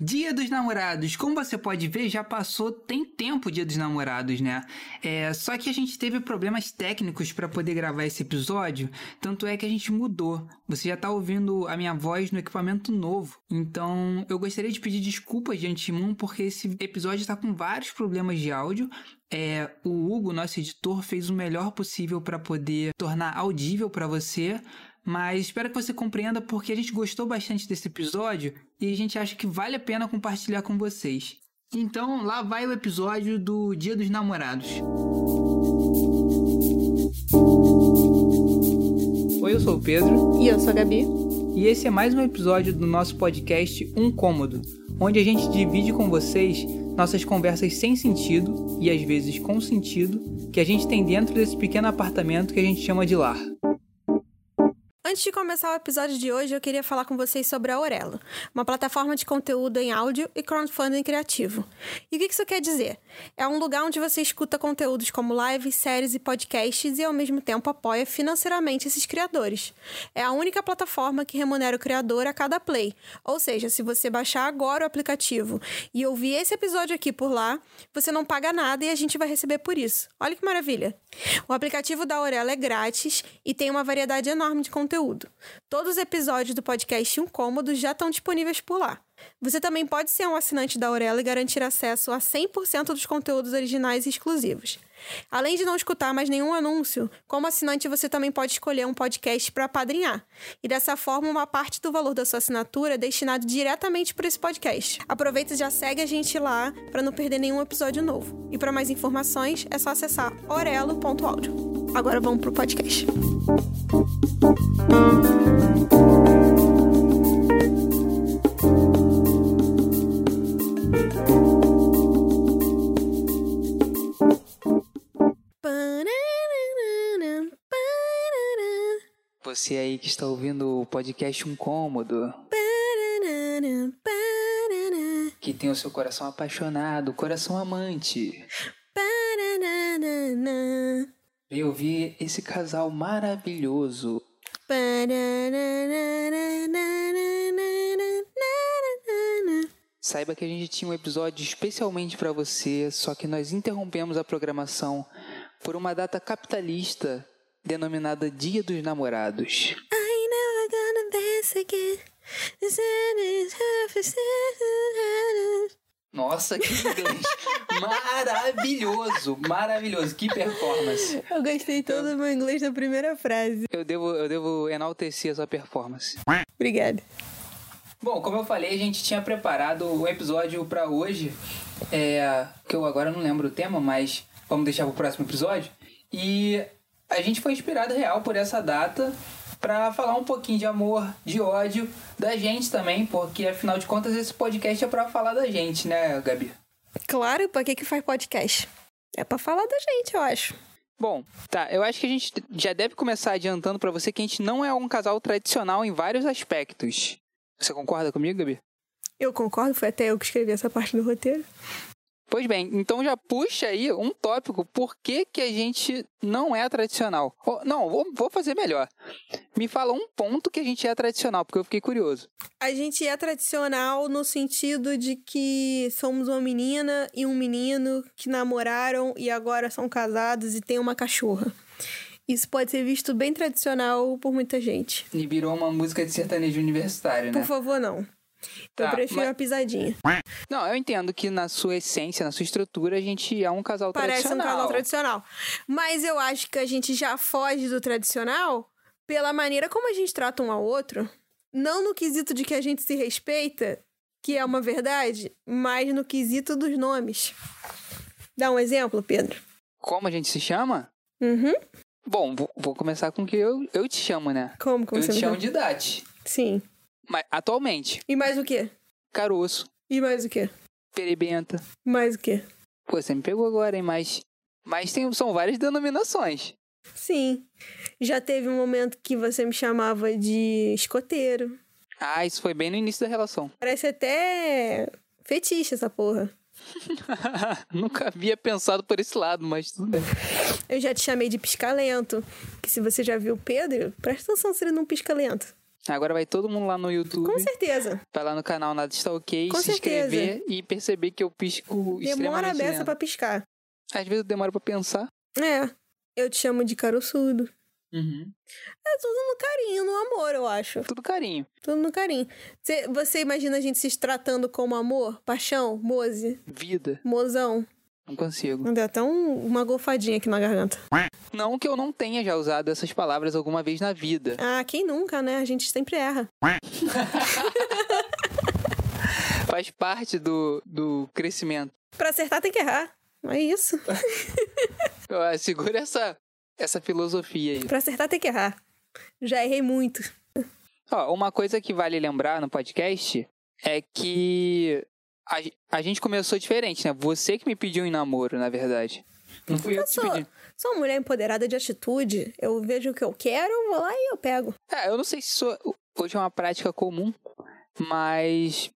Dia dos Namorados, como você pode ver, já passou tem tempo o Dia dos Namorados, né? É, só que a gente teve problemas técnicos para poder gravar esse episódio, tanto é que a gente mudou. Você já tá ouvindo a minha voz no equipamento novo. Então, eu gostaria de pedir desculpas de antemão porque esse episódio está com vários problemas de áudio. É, o Hugo, nosso editor, fez o melhor possível para poder tornar audível para você, mas espero que você compreenda porque a gente gostou bastante desse episódio e a gente acha que vale a pena compartilhar com vocês. Então, lá vai o episódio do Dia dos Namorados. Oi, eu sou o Pedro. E eu sou a Gabi. E esse é mais um episódio do nosso podcast Um Cômodo, onde a gente divide com vocês nossas conversas sem sentido e às vezes com sentido que a gente tem dentro desse pequeno apartamento que a gente chama de lar. Antes de começar o episódio de hoje, eu queria falar com vocês sobre a Aurelo, uma plataforma de conteúdo em áudio e crowdfunding criativo. E o que isso quer dizer? É um lugar onde você escuta conteúdos como lives, séries e podcasts e ao mesmo tempo apoia financeiramente esses criadores. É a única plataforma que remunera o criador a cada play. Ou seja, se você baixar agora o aplicativo e ouvir esse episódio aqui por lá, você não paga nada e a gente vai receber por isso. Olha que maravilha! O aplicativo da Aurelo é grátis e tem uma variedade enorme de conteúdo. Todos os episódios do podcast Incômodo já estão disponíveis por lá. Você também pode ser um assinante da Aurela e garantir acesso a 100% dos conteúdos originais e exclusivos. Além de não escutar mais nenhum anúncio, como assinante você também pode escolher um podcast para apadrinhar. E dessa forma, uma parte do valor da sua assinatura é destinado diretamente para esse podcast. Aproveita e já segue a gente lá para não perder nenhum episódio novo. E para mais informações, é só acessar orelo.audio. Agora vamos pro podcast. Você aí que está ouvindo o podcast Um Cômodo. Que tem o seu coração apaixonado, coração amante. Vem ouvir esse casal maravilhoso. Saiba que a gente tinha um episódio especialmente para você, só que nós interrompemos a programação por uma data capitalista denominada Dia dos Namorados. Nossa, que inglês maravilhoso, maravilhoso, que performance. Eu gostei todo do meu inglês na primeira frase. Eu devo, eu devo enaltecer a sua performance. Obrigada. Bom, como eu falei, a gente tinha preparado o episódio para hoje, é, que eu agora não lembro o tema, mas vamos deixar para o próximo episódio. E a gente foi inspirado real por essa data para falar um pouquinho de amor, de ódio, da gente também, porque afinal de contas esse podcast é para falar da gente, né, Gabi? Claro, pra que que faz podcast? É para falar da gente, eu acho. Bom, tá, eu acho que a gente já deve começar adiantando para você que a gente não é um casal tradicional em vários aspectos. Você concorda comigo, Gabi? Eu concordo, foi até eu que escrevi essa parte do roteiro. Pois bem, então já puxa aí um tópico. Por que, que a gente não é tradicional? Oh, não, vou, vou fazer melhor. Me fala um ponto que a gente é tradicional, porque eu fiquei curioso. A gente é tradicional no sentido de que somos uma menina e um menino que namoraram e agora são casados e têm uma cachorra. Isso pode ser visto bem tradicional por muita gente. E virou uma música de sertanejo universitário, né? Por favor, não. Tá, eu prefiro mas... a pisadinha. Não, eu entendo que na sua essência, na sua estrutura, a gente é um casal Parece tradicional. Parece um casal tradicional. Mas eu acho que a gente já foge do tradicional pela maneira como a gente trata um ao outro. Não no quesito de que a gente se respeita, que é uma verdade, mas no quesito dos nomes. Dá um exemplo, Pedro. Como a gente se chama? Uhum. Bom, vou, vou começar com o que eu, eu te chamo, né? Como? como eu te chamo de Dati. Sim. Mas, atualmente. E mais o quê? Caroço. E mais o quê? Perebenta. Mais o quê? Pô, você me pegou agora, hein? Mas, mas tem, são várias denominações. Sim. Já teve um momento que você me chamava de escoteiro. Ah, isso foi bem no início da relação. Parece até fetiche essa porra. Nunca havia pensado por esse lado, mas tudo bem. Eu já te chamei de piscalento. Que se você já viu o Pedro, presta atenção se ele não pisca lento. Agora vai todo mundo lá no YouTube. Com certeza. Vai lá no canal Nada Está Ok, Com se certeza. inscrever e perceber que eu pisco Demora a extremamente beça lento. pra piscar. Às vezes eu demoro pra pensar. É. Eu te chamo de caroçudo. Uhum. É tudo no carinho, no amor, eu acho. Tudo carinho. Tudo no carinho. Você, você imagina a gente se tratando como amor, paixão, mose, Vida. mozão? Não consigo. Me deu até um- uma golfadinha aqui na garganta. Não que eu não tenha já usado essas palavras alguma vez na vida. Ah, quem nunca, né? A gente sempre erra. Faz parte do, do crescimento. Pra acertar tem que errar. É isso. Ah, Segura essa, essa filosofia aí. Pra acertar tem que errar. Já errei muito. Ó, uma coisa que vale lembrar no podcast é que a, a gente começou diferente, né? Você que me pediu em namoro, na verdade. Não fui eu Eu que te sou, pedi. sou uma mulher empoderada de atitude. Eu vejo o que eu quero, vou lá e eu pego. É, eu não sei se isso hoje é uma prática comum, mas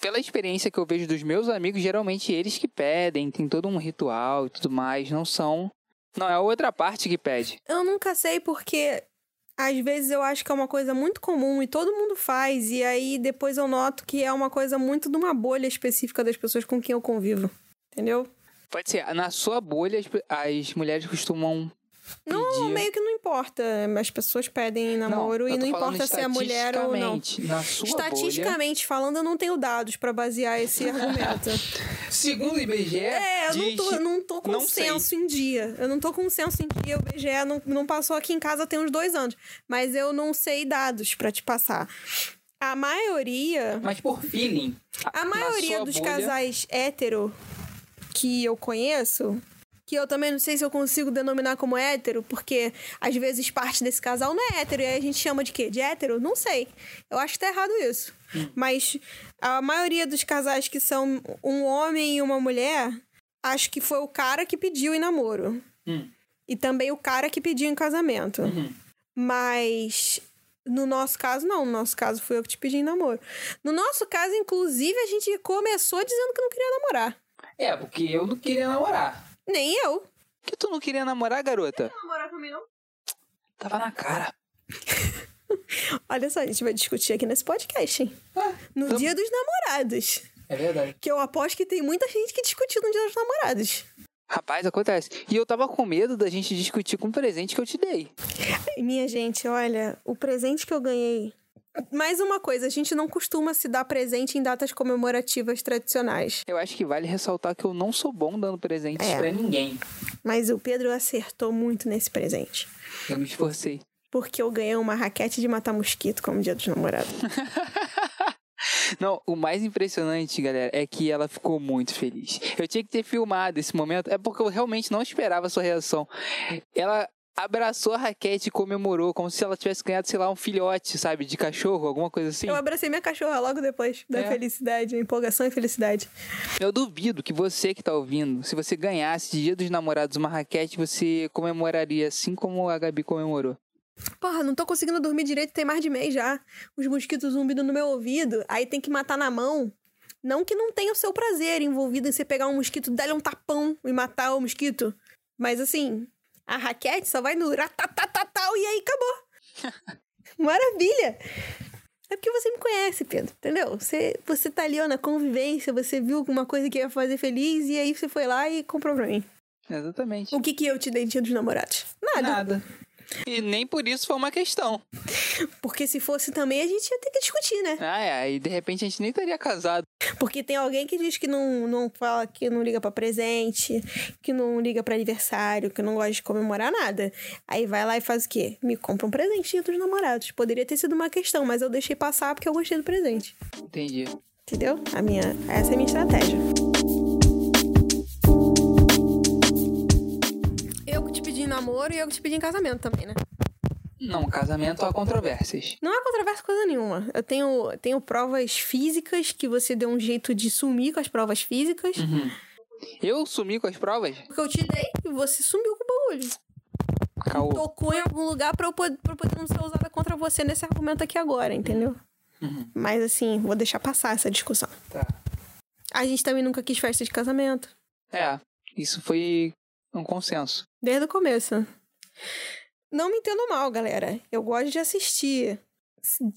pela experiência que eu vejo dos meus amigos, geralmente eles que pedem, tem todo um ritual e tudo mais, não são. Não é a outra parte que pede. Eu nunca sei porque às vezes eu acho que é uma coisa muito comum e todo mundo faz, e aí depois eu noto que é uma coisa muito de uma bolha específica das pessoas com quem eu convivo. Entendeu? Pode ser, na sua bolha as, as mulheres costumam Não, pedir. meio que não importa. As pessoas pedem namoro eu e tô não importa se é mulher ou não. estatisticamente, Na sua bolha, Estatisticamente falando, eu não tenho dados pra basear esse argumento. segundo o IBGE, É, eu não diz- tô, eu não tô com não sei. senso em dia. Eu não tô com senso em dia. O BGE não, não passou aqui em casa tem uns dois anos. Mas eu não sei dados pra te passar. A maioria. Mas por feeling. A maioria dos bolha- casais hétero que eu conheço. Que eu também não sei se eu consigo denominar como hétero, porque às vezes parte desse casal não é hétero, e aí a gente chama de quê? De hétero? Não sei. Eu acho que tá errado isso. Mas a maioria dos casais que são um homem e uma mulher, acho que foi o cara que pediu em namoro. Hum. E também o cara que pediu em casamento. Uhum. Mas no nosso caso, não. No nosso caso, fui eu que te pedi em namoro. No nosso caso, inclusive, a gente começou dizendo que não queria namorar. É, porque eu não queria namorar. Nem eu. Por que tu não queria namorar, garota? Namorar comigo não? Tava na cara. Olha só, a gente vai discutir aqui nesse podcast, hein? Ah, No Tam- dia dos namorados. É verdade. Que eu aposto que tem muita gente que discutiu no dia dos namorados. Rapaz, acontece. E eu tava com medo da gente discutir com o presente que eu te dei. E, Minha gente, olha, o presente que eu ganhei. Mais uma coisa, a gente não costuma se dar presente em datas comemorativas tradicionais. Eu acho que vale ressaltar que eu não sou bom dando presentes É. pra ninguém. Mas o Pedro acertou muito nesse presente. Eu me esforcei. Porque eu ganhei uma raquete de matar mosquito como dia dos namorados. Não, o mais impressionante, galera, é que ela ficou muito feliz. Eu tinha que ter filmado esse momento, é porque eu realmente não esperava a sua reação. Ela abraçou a raquete e comemorou, como se ela tivesse ganhado, sei lá, um filhote, sabe, de cachorro, alguma coisa assim. Eu abracei minha cachorra logo depois da É. felicidade, empolgação e felicidade. Eu duvido que você que tá ouvindo, se você ganhasse de Dia dos Namorados uma raquete, você comemoraria assim como a Gabi comemorou. Porra, não tô conseguindo dormir direito, tem mais de mês já. Os mosquitos zumbindo no meu ouvido, aí tem que matar na mão. Não que não tenha o seu prazer envolvido em você pegar um mosquito, dar-lhe um tapão e matar o mosquito. Mas assim, a raquete só vai no ratatatatau e aí acabou. Maravilha! É porque você me conhece, Pedro, entendeu? Você, você tá ali ó, na convivência, você viu alguma coisa que ia fazer feliz e aí você foi lá e comprou pra mim. Exatamente. O que que eu te dei dia dos namorados? Nada. Nada. E nem por isso foi uma questão. Porque se fosse também, a gente ia ter que discutir, né? Ah, é, aí de repente a gente nem estaria casado. Porque tem alguém que diz que não, não fala, que não liga pra presente, que não liga pra aniversário, que não gosta de comemorar nada. Aí vai lá e faz o quê? Me compra um presente dia dos namorados. Poderia ter sido uma questão, mas eu deixei passar porque eu gostei do presente. Entendi. Entendeu? A minha, essa é a minha estratégia. Namoro e eu te pedi em casamento também, né? Não, casamento há controvérsias. Não há controvérsia coisa nenhuma. Eu tenho, tenho provas físicas que você deu um jeito de sumir com as provas físicas. Uhum. Eu sumi com as provas? Porque eu te dei e você sumiu com o bagulho. Caô. Tocou em algum lugar pra eu, poder, pra eu poder não ser usada contra você nesse argumento aqui agora, entendeu? Uhum. Mas assim, vou deixar passar essa discussão. Tá. A gente também nunca quis festa de casamento. É, isso foi um consenso. Desde o começo. Não me entendo mal, galera. Eu gosto de assistir.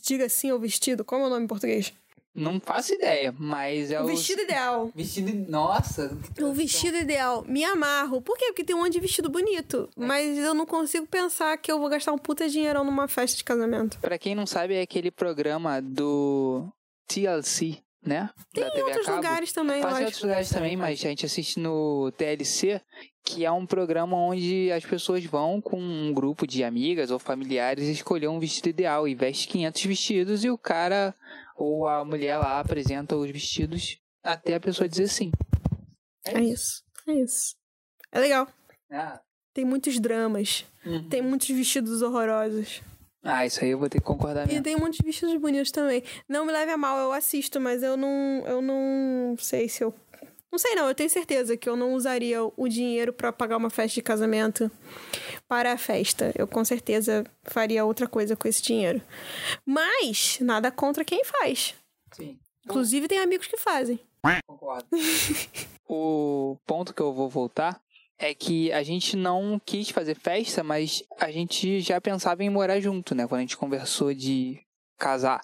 diga sim ao vestido. Como é o nome em português? Não faço ideia, mas é o. O vestido ideal. Vestido. Nossa! O vestido ideal. Me amarro. Por quê? Porque tem um monte de vestido bonito. É. Mas eu não consigo pensar que eu vou gastar um puta dinheirão numa festa de casamento. Pra quem não sabe, é aquele programa do TLC, né? Tem em outros lugares também, Faz em outros lugares também, mas a gente assiste no TLC, que é um programa onde as pessoas vão com um grupo de amigas ou familiares escolher um vestido ideal e veste 500 vestidos e o cara ou a mulher lá apresenta os vestidos até a pessoa dizer sim. É, é isso. É isso. É legal. Ah. Tem muitos dramas. Uhum. Tem muitos vestidos horrorosos. Ah, isso aí eu vou ter que concordar mesmo. E tem muitos vestidos bonitos também. Não me leve a mal, eu assisto, mas eu não, eu não sei se eu não sei não, eu tenho certeza que eu não usaria o dinheiro para pagar uma festa de casamento para a festa. Eu com certeza faria outra coisa com esse dinheiro. Mas nada contra quem faz. Sim. Inclusive tem amigos que fazem. Concordo. o ponto que eu vou voltar é que a gente não quis fazer festa, mas a gente já pensava em morar junto, né? Quando a gente conversou de casar.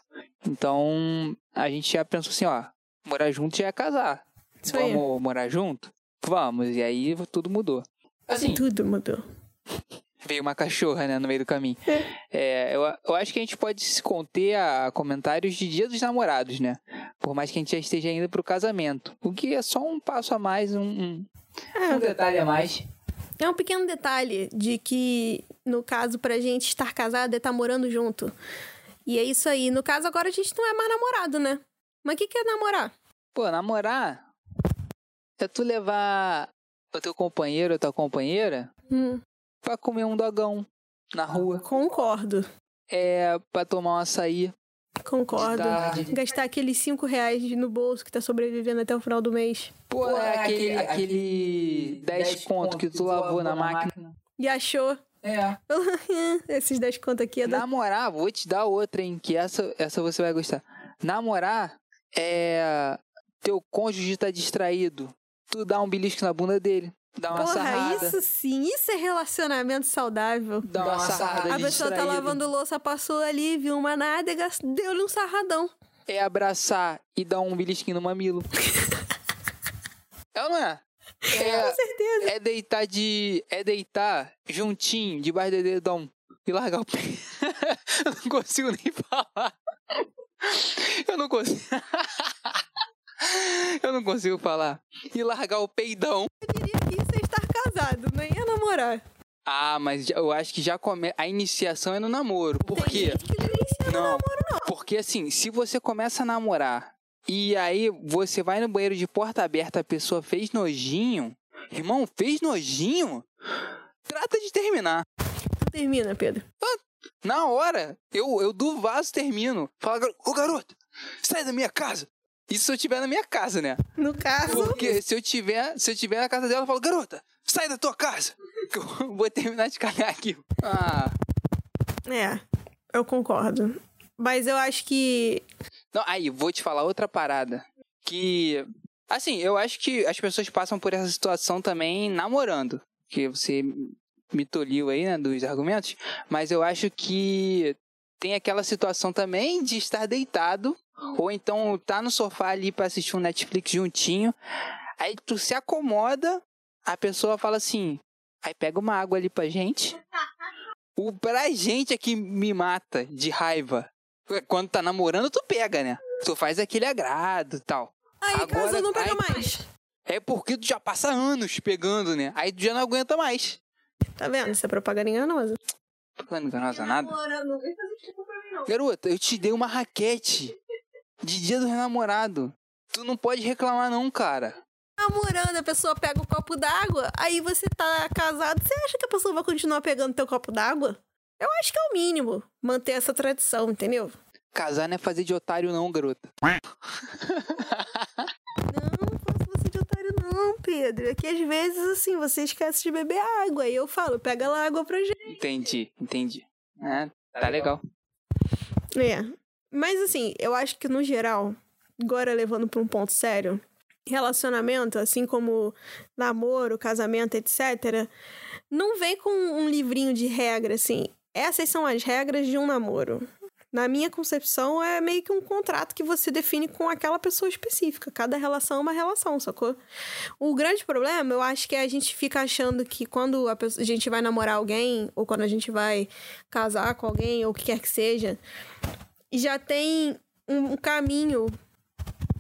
Então, a gente já pensou assim, ó, morar junto já é casar. Isso Vamos aí. morar junto? Vamos. E aí tudo mudou. Assim, tudo mudou. Veio uma cachorra, né, no meio do caminho. É, eu, eu acho que a gente pode se conter a comentários de dia dos namorados, né? Por mais que a gente já esteja indo pro casamento. O que é só um passo a mais, um, um, é, um detalhe a mais. É um pequeno detalhe de que, no caso, pra gente estar casado é estar morando junto. E é isso aí. No caso, agora a gente não é mais namorado, né? Mas o que, que é namorar? Pô, namorar é tu levar o teu companheiro ou tua companheira hum. pra comer um dogão na rua. Concordo. É pra tomar um açaí. Concordo. Gastar aqueles 5 reais no bolso que tá sobrevivendo até o final do mês. Pô, é aquele, aquele 10 conto que tu lavou na máquina. E achou. É. Esses 10 conto aqui é da... Namorar, vou te dar outra, hein? Que essa, essa você vai gostar. Namorar é. Teu cônjuge tá distraído tu dá um belisco na bunda dele. Dá uma Porra, sarrada. isso sim, isso é relacionamento saudável. Dá uma sarrada. A pessoa tá lavando louça, passou ali, viu uma nádega, deu-lhe um sarradão. É abraçar e dar um belisquinho no mamilo. é ou não é? É, Com certeza. É deitar de. É deitar juntinho, debaixo do dedão. E largar o pé. Eu não consigo nem falar. Eu não consigo. Eu não consigo falar. E largar o peidão. Eu diria que isso é estar casado, nem é namorar. Ah, mas eu acho que já come... a iniciação é no namoro. Por Tem quê? Gente que não inicia no namoro, não. Porque assim, se você começa a namorar e aí você vai no banheiro de porta aberta, a pessoa fez nojinho. Irmão, fez nojinho? Trata de terminar. Termina, Pedro. Ah, na hora, eu, eu do vaso termino. Fala, ô garoto, sai da minha casa. Isso se eu tiver na minha casa, né? No caso. Porque se eu tiver, se eu tiver na casa dela, eu falo, garota, sai da tua casa. Que eu vou terminar de cagar aqui. Ah. É, eu concordo. Mas eu acho que. Não, aí, vou te falar outra parada. Que. Assim, eu acho que as pessoas passam por essa situação também namorando. Que você me toliu aí, né, dos argumentos. Mas eu acho que tem aquela situação também de estar deitado ou então tá no sofá ali para assistir um Netflix juntinho. Aí tu se acomoda, a pessoa fala assim: aí pega uma água ali pra gente. O pra gente é que me mata de raiva. Quando tá namorando, tu pega, né? Tu faz aquele agrado e tal. Aí Agora, casa não pega aí, mais. É porque tu já passa anos pegando, né? Aí tu já não aguenta mais. Tá vendo? Isso é propaganda enganosa. Propaganda enganosa nada? Garota, eu te dei uma raquete de dia do namorado. Tu não pode reclamar não, cara. Namorando, a pessoa pega o um copo d'água, aí você tá casado, você acha que a pessoa vai continuar pegando teu copo d'água? Eu acho que é o mínimo manter essa tradição, entendeu? Casar não é fazer de otário não, garota. não, não faço você de otário não, Pedro. É que às vezes, assim, você esquece de beber água. E eu falo, pega lá água pra gente. Entendi, entendi. É, tá legal. É, mas assim, eu acho que no geral, agora levando para um ponto sério, relacionamento, assim como namoro, casamento, etc., não vem com um livrinho de regra assim. Essas são as regras de um namoro. Na minha concepção, é meio que um contrato que você define com aquela pessoa específica. Cada relação é uma relação, sacou? O grande problema, eu acho que é a gente fica achando que quando a, pessoa, a gente vai namorar alguém, ou quando a gente vai casar com alguém, ou o que quer que seja, já tem um caminho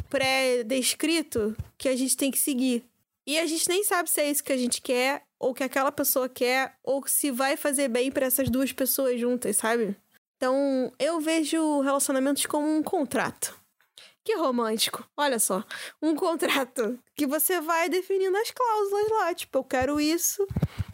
pré-descrito que a gente tem que seguir. E a gente nem sabe se é isso que a gente quer, ou que aquela pessoa quer, ou se vai fazer bem para essas duas pessoas juntas, sabe? Então, eu vejo relacionamentos como um contrato. Que romântico. Olha só. Um contrato que você vai definindo as cláusulas lá. Tipo, eu quero isso,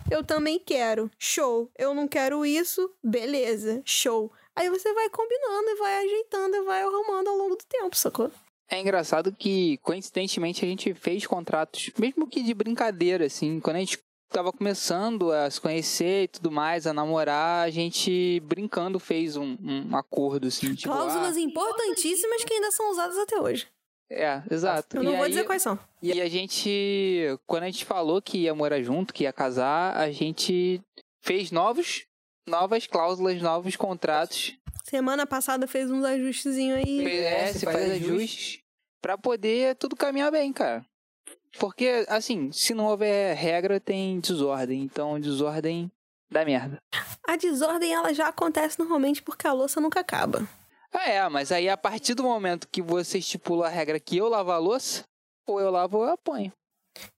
eu também quero. Show. Eu não quero isso, beleza. Show. Aí você vai combinando e vai ajeitando e vai arrumando ao longo do tempo, sacou? É engraçado que, coincidentemente, a gente fez contratos, mesmo que de brincadeira, assim. Quando a gente tava começando a se conhecer e tudo mais, a namorar, a gente brincando fez um, um acordo, assim. Tipo, Cláusulas ah, importantíssimas que ainda são usadas até hoje. É, exato. Eu não e vou aí, dizer quais são. E a gente, quando a gente falou que ia morar junto, que ia casar, a gente fez novos, novas cláusulas, novos contratos. Semana passada fez uns ajustezinhos aí. É, se faz ajustes para poder tudo caminhar bem, cara. Porque, assim, se não houver regra, tem desordem. Então, desordem dá merda. A desordem, ela já acontece normalmente porque a louça nunca acaba. Ah, é, mas aí a partir do momento que você estipula a regra que eu lavo a louça, ou eu lavo ou eu apanho.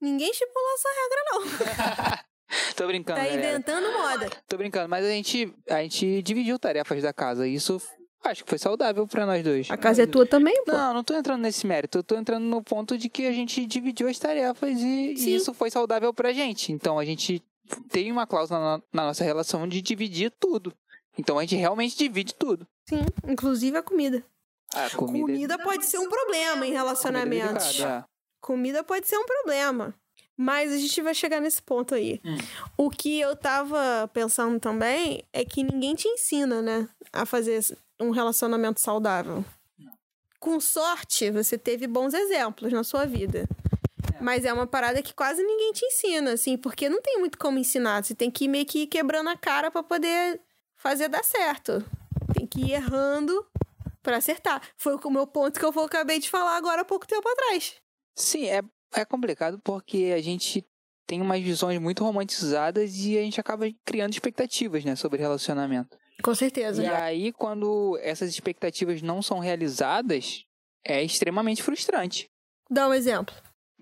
Ninguém estipulou essa regra, não. Tô brincando. Tá galera. inventando moda. Tô brincando, mas a gente, a gente dividiu tarefas da casa. E isso Acho que foi saudável para nós dois. A casa é tua também, pô? Não, não tô entrando nesse mérito. Eu tô entrando no ponto de que a gente dividiu as tarefas e, e isso foi saudável pra gente. Então a gente tem uma cláusula na, na, nossa relação de dividir tudo. Então a gente realmente divide tudo. Sim, inclusive a comida. A comida, comida pode ser um problema em relacionamentos. Comida, é. comida pode ser um problema. Mas a gente vai chegar nesse ponto aí. Hum. O que eu tava pensando também é que ninguém te ensina, né? A fazer um relacionamento saudável. Com sorte, você teve bons exemplos na sua vida. É. Mas é uma parada que quase ninguém te ensina, assim, porque não tem muito como ensinar. Você tem que ir meio que ir quebrando a cara para poder fazer dar certo. Tem que ir errando para acertar. Foi o meu ponto que eu acabei de falar agora há pouco tempo atrás. Sim, é, é complicado porque a gente tem umas visões muito romantizadas e a gente acaba criando expectativas, né, sobre relacionamento. Com certeza. E aí, quando essas expectativas não são realizadas, é extremamente frustrante. Dá um exemplo.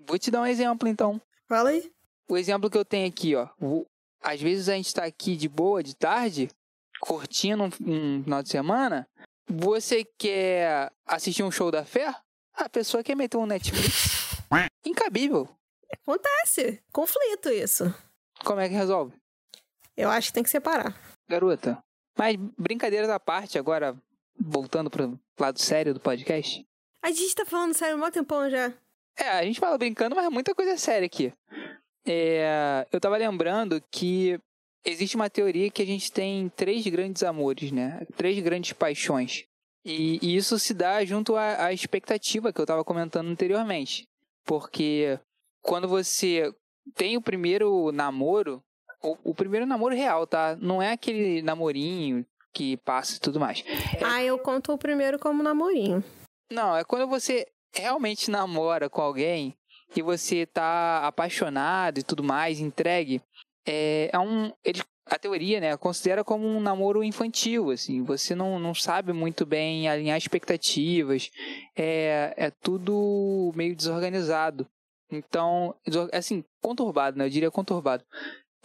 Vou te dar um exemplo, então. Fala aí. O exemplo que eu tenho aqui, ó. Às vezes a gente tá aqui de boa, de tarde, curtindo um, um final de semana. Você quer assistir um show da fé? A pessoa quer meter um Netflix. Incabível. Acontece. Conflito isso. Como é que resolve? Eu acho que tem que separar. Garota, mas brincadeiras à parte, agora voltando pro lado sério do podcast. A gente tá falando sério há um tempão já. É, a gente fala brincando, mas muita coisa séria aqui. É, eu tava lembrando que existe uma teoria que a gente tem três grandes amores, né? Três grandes paixões. E, e isso se dá junto à, à expectativa que eu tava comentando anteriormente. Porque quando você tem o primeiro namoro, o, o, primeiro namoro real, tá? Não é aquele namorinho que passa e tudo mais. É... Ah, eu conto o primeiro como namorinho. Não, é quando você realmente namora com alguém e você tá apaixonado e tudo mais, entregue. É, é um. Ele, a teoria, né, considera como um namoro infantil, assim. Você não, não sabe muito bem alinhar expectativas. É, é tudo meio desorganizado. Então, assim, conturbado, né? Eu diria conturbado.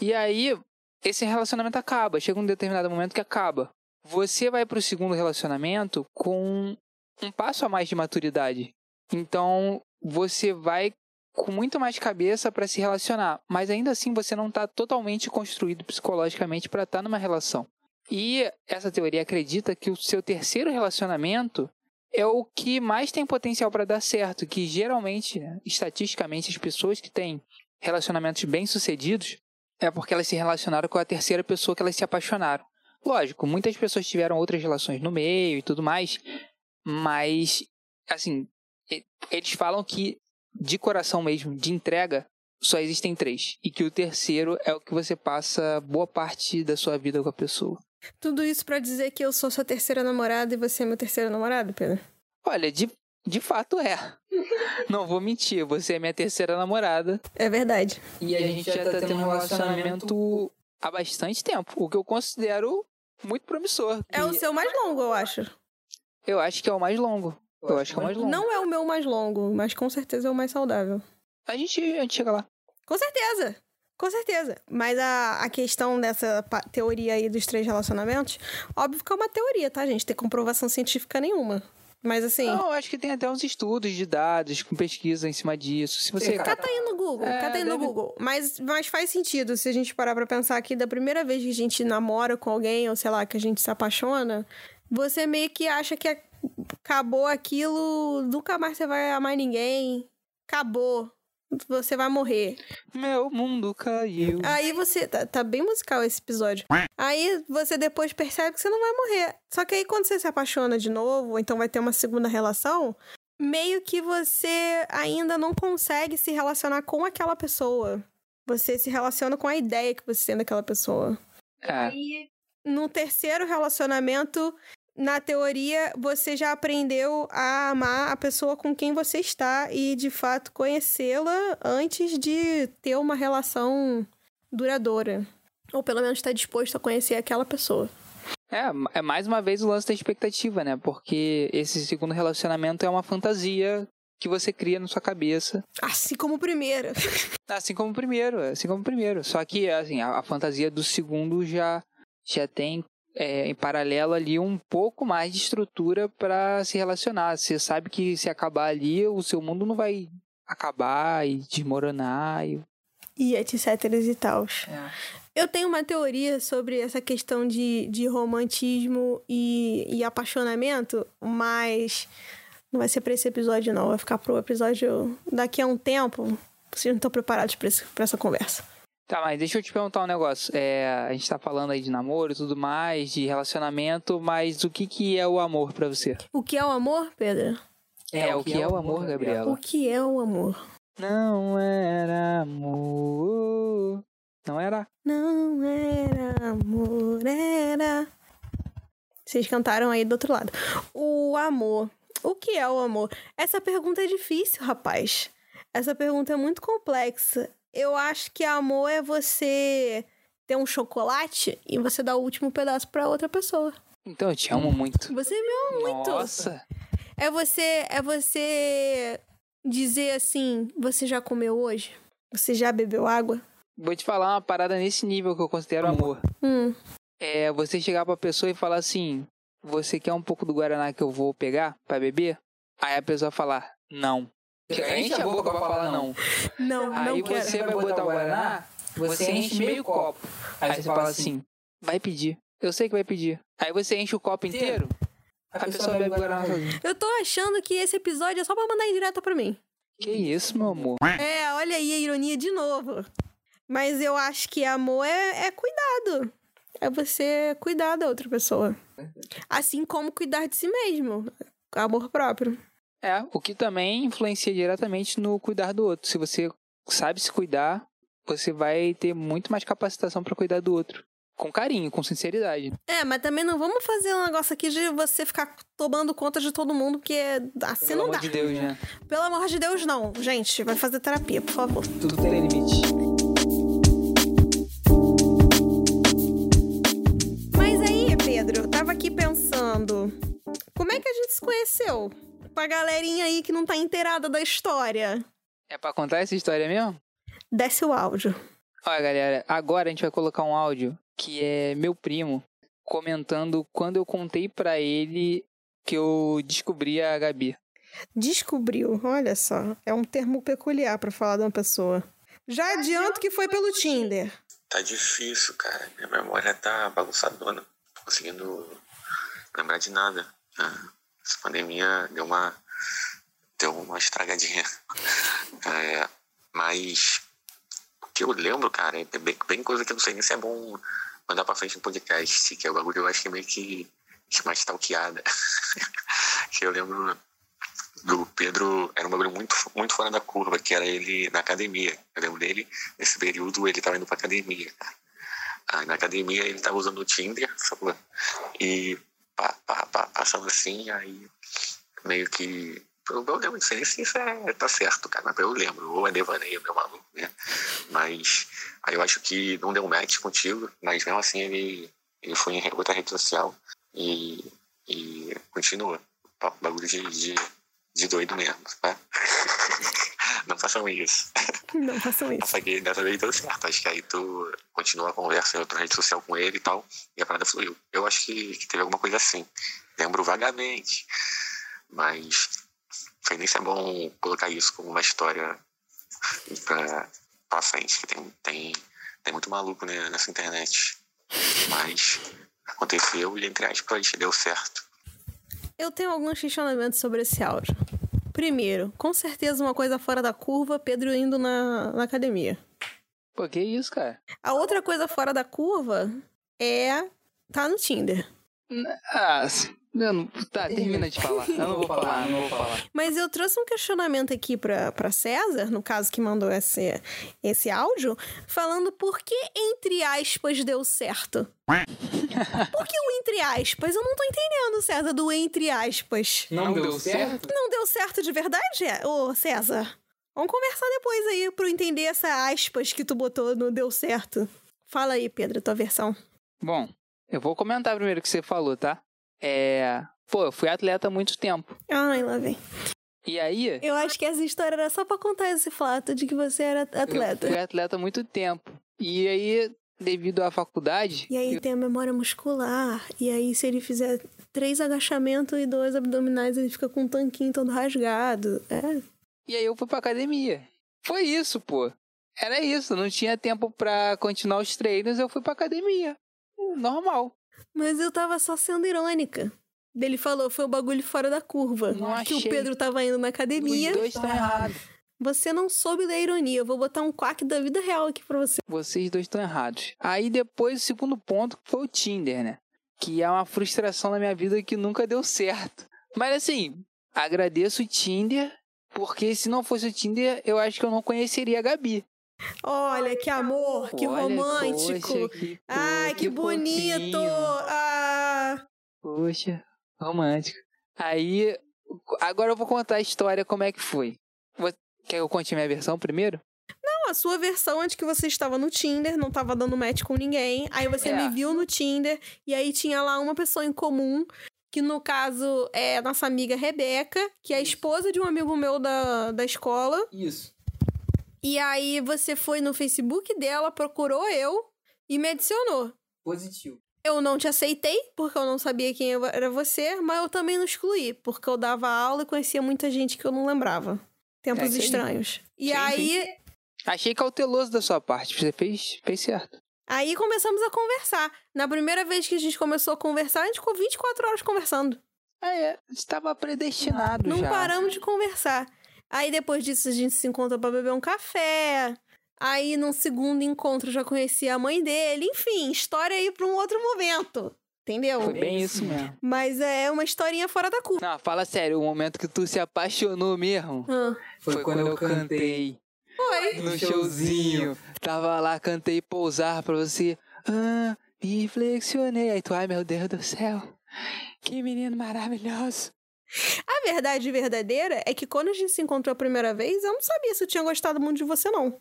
E aí, esse relacionamento acaba. Chega um determinado momento que acaba. Você vai para o segundo relacionamento com um passo a mais de maturidade. Então, você vai com muito mais cabeça para se relacionar, mas ainda assim você não está totalmente construído psicologicamente para estar tá numa relação. E essa teoria acredita que o seu terceiro relacionamento é o que mais tem potencial para dar certo, que geralmente, estatisticamente, as pessoas que têm relacionamentos bem-sucedidos, é porque elas se relacionaram com a terceira pessoa que elas se apaixonaram. Lógico, muitas pessoas tiveram outras relações no meio e tudo mais, mas, assim, eles falam que de coração mesmo, de entrega, só existem três. E que o terceiro é o que você passa boa parte da sua vida com a pessoa. Tudo isso para dizer que eu sou sua terceira namorada e você é meu terceiro namorado, Pedro? Olha, de, de fato é. Não vou mentir, você é minha terceira namorada. É verdade. E a gente já tá tendo um relacionamento há bastante tempo, o que eu considero muito promissor. É o seu mais longo, eu acho. Eu acho que é o mais longo. Eu acho que é o mais longo. Não é o meu mais longo, mas com certeza é o mais saudável. A gente, a gente chega lá. Com certeza. Com certeza. Mas a, a questão dessa teoria aí dos três relacionamentos, óbvio que é uma teoria, tá, gente? Tem comprovação científica nenhuma. Mas assim. Não, acho que tem até uns estudos de dados com pesquisa em cima disso. Se você. Cata aí no Google, é, cata aí no Google. Mas, mas faz sentido se a gente parar pra pensar que da primeira vez que a gente namora com alguém, ou sei lá, que a gente se apaixona, você meio que acha que acabou aquilo, nunca mais você vai amar ninguém. Acabou você vai morrer. Meu mundo caiu. Aí você. Tá, tá, bem musical esse episódio. Aí você depois percebe que você não vai morrer. Só que aí quando você se apaixona de novo, ou então vai ter uma segunda relação, meio que você ainda não consegue se relacionar com aquela pessoa. Você se relaciona com a ideia que você tem daquela pessoa. É. Aí, no terceiro relacionamento, na teoria, você já aprendeu a amar a pessoa com quem você está e, de fato, conhecê-la antes de ter uma relação duradoura. Ou pelo menos estar disposto a conhecer aquela pessoa. É, é mais uma vez o lance da expectativa, né? Porque esse segundo relacionamento é uma fantasia que você cria na sua cabeça. Assim como o primeiro. assim como o primeiro, assim como o primeiro. Só que, assim, a, a fantasia do segundo já, já tem é, em paralelo ali um pouco mais de estrutura para se relacionar. Você sabe que se acabar ali, o seu mundo não vai acabar e desmoronar. E, e etc e tal. É. Eu tenho uma teoria sobre essa questão de, de romantismo e, e apaixonamento, mas não vai ser para esse episódio, não. Vai ficar pro episódio daqui a um tempo. Vocês não estão preparados para essa conversa. Tá, mas deixa eu te perguntar um negócio. É, a gente tá falando aí de namoro e tudo mais, de relacionamento, mas o que que é o amor para você? O que é o amor, Pedro? É, é o que é o amor, Gabriela? O que é o amor? Não era amor. Não era? Não era amor, era. Vocês cantaram aí do outro lado. O amor. O que é o amor? Essa pergunta é difícil, rapaz. Essa pergunta é muito complexa. Eu acho que amor é você ter um chocolate e você dar o último pedaço para outra pessoa. Então eu te amo muito. Você me ama muito. Nossa. É você, é você dizer assim, você já comeu hoje? Você já bebeu água? Vou te falar uma parada nesse nível que eu considero amor. Hum. É você chegar pra pessoa e falar assim: Você quer um pouco do Guaraná que eu vou pegar para beber? Aí a pessoa falar: Não. Enche a boca pra falar não. Não, não Aí quero. você vai botar o Guaraná, você enche meio copo. Aí você fala assim, vai pedir. Eu sei que vai pedir. Aí você enche o copo inteiro, a pessoa bebe o Guaraná sozinha. Eu tô achando que esse episódio é só pra mandar indireta pra mim. Que isso, meu amor. É, olha aí a ironia de novo. Mas eu acho que amor é, é cuidado. É você cuidar da outra pessoa. Assim como cuidar de si mesmo. Amor próprio. É, o que também influencia diretamente no cuidar do outro. Se você sabe se cuidar, você vai ter muito mais capacitação para cuidar do outro. Com carinho, com sinceridade. É, mas também não vamos fazer um negócio aqui de você ficar tomando conta de todo mundo, porque assim Pelo não dá. dá. Pelo amor de Deus, né? Pelo amor de Deus, não. Gente, vai fazer terapia, por favor. Tudo tem limite. Mas aí, Pedro, eu tava aqui pensando. Como é que a gente se conheceu? Pra galerinha aí que não tá inteirada da história. É pra contar essa história mesmo? Desce o áudio. Olha, galera, agora a gente vai colocar um áudio que é meu primo comentando quando eu contei para ele que eu descobri a Gabi. Descobriu, olha só. É um termo peculiar para falar de uma pessoa. Já adianto que foi pelo Tinder. Tá difícil, cara. Minha memória tá bagunçadona. Não tô conseguindo lembrar de nada. Ah. Essa pandemia deu uma, deu uma estragadinha. É, mas o que eu lembro, cara, é bem, bem coisa que eu não sei nem se é bom mandar pra frente no podcast, que é o bagulho eu acho que é meio que, que mais stalkeada. que eu lembro do Pedro, era um bagulho muito, muito fora da curva, que era ele na academia. Eu lembro dele, nesse período, ele tava indo pra academia. Aí na academia ele tava usando o Tinder? E pá, pá, pá, passando assim, aí meio que. Eu, lembro, não sei se isso é, tá certo, cara, mas eu lembro, ou é devaneio, meu maluco, né? Mas aí eu acho que não deu match contigo, mas mesmo assim ele, ele foi em outra rede social e, e continua. Bagulho de, de, de doido mesmo, tá? Não façam isso. Não façam isso. Só que dessa vez deu certo. Acho que aí tu continua a conversa em outra rede social com ele e tal, e a parada fluiu. Eu acho que, que teve alguma coisa assim. Lembro vagamente. Mas sei nem se é bom colocar isso como uma história pra, pra frente, que tem, tem, tem muito maluco né, nessa internet. Mas aconteceu e, entre aspas, deu certo. Eu tenho alguns questionamentos sobre esse áudio. Primeiro, com certeza uma coisa fora da curva, Pedro indo na, na academia. Pô, que isso, cara? A outra coisa fora da curva é tá no Tinder. Ah, eu não, tá, termina de falar. Eu não vou falar, não vou falar. Mas eu trouxe um questionamento aqui pra, pra César, no caso que mandou esse, esse áudio, falando por que, entre aspas, deu certo. Por que o entre aspas? Eu não tô entendendo, César, do entre aspas. Não, deu certo? Não deu certo de verdade, é? ô César? Vamos conversar depois aí pra eu entender essa aspas que tu botou no deu certo. Fala aí, Pedro, tua versão. Bom, eu vou comentar primeiro o que você falou, tá? É. Pô, eu fui atleta há muito tempo. Ai, lá vem. E aí. Eu acho que essa história era só pra contar esse fato de que você era atleta. Eu fui atleta há muito tempo. E aí, devido à faculdade. E aí eu- tem a memória muscular. E aí, se ele fizer três agachamentos e dois abdominais, ele fica com um tanquinho todo rasgado. É. E aí eu fui pra academia. Foi isso, pô. Era isso. Não tinha tempo pra continuar os treinos, eu fui pra academia. Normal. Mas eu tava só sendo irônica. Ele falou, foi o bagulho fora da curva. Não que o achei. Pedro tava indo na academia. Os dois estão errados. Você não soube da ironia. Eu vou botar um quack da vida real aqui pra você. Vocês dois estão errados. Aí depois o segundo ponto foi o Tinder, né? Que é uma frustração na minha vida que nunca deu certo. Mas assim, agradeço o Tinder, porque se não fosse o Tinder, eu acho que eu não conheceria a Gabi. Olha, que amor, que Olha, romântico. poxa, que, Ai, pô, que, bonito. Ah, Poxa, romântico. Aí, agora eu vou contar a história, como é que foi. Vou- Quer que eu conte minha versão primeiro? não, a sua versão antes que você estava no Tinder, não tava dando match com ninguém. Aí você É. me viu no Tinder e aí tinha lá uma pessoa em comum, que no caso é a nossa amiga Rebeca, que é a esposa de um amigo meu da, da escola. Isso. E aí você foi no Facebook dela, procurou eu e me adicionou. Positivo. Eu não te aceitei, porque eu não sabia quem era você, mas eu também não excluí, porque eu dava aula e conhecia muita gente que eu não lembrava. Tempos É, estranhos. E Sim, aí, Achei cauteloso da sua parte, você fez, fez certo. aí começamos a conversar. Na primeira vez que a gente começou a conversar, a gente ficou 24 horas conversando. Ah, é. Estava predestinado Não já. paramos de conversar. Aí depois disso a gente se encontra pra beber um café. Aí num segundo encontro eu já conheci a mãe dele. Enfim, história aí pra um outro momento. Entendeu? Foi bem isso mesmo. Mas é uma historinha fora da curva. Não, fala sério, o momento que tu se apaixonou mesmo Ah, foi, quando eu cantei foi. no showzinho. Tava lá, cantei pousar pra você. Ah, me flexionei. Aí tu, ai meu Deus do céu. Que menino maravilhoso. A verdade verdadeira é que quando a gente se encontrou a primeira vez, eu não sabia se eu tinha gostado muito de você, não.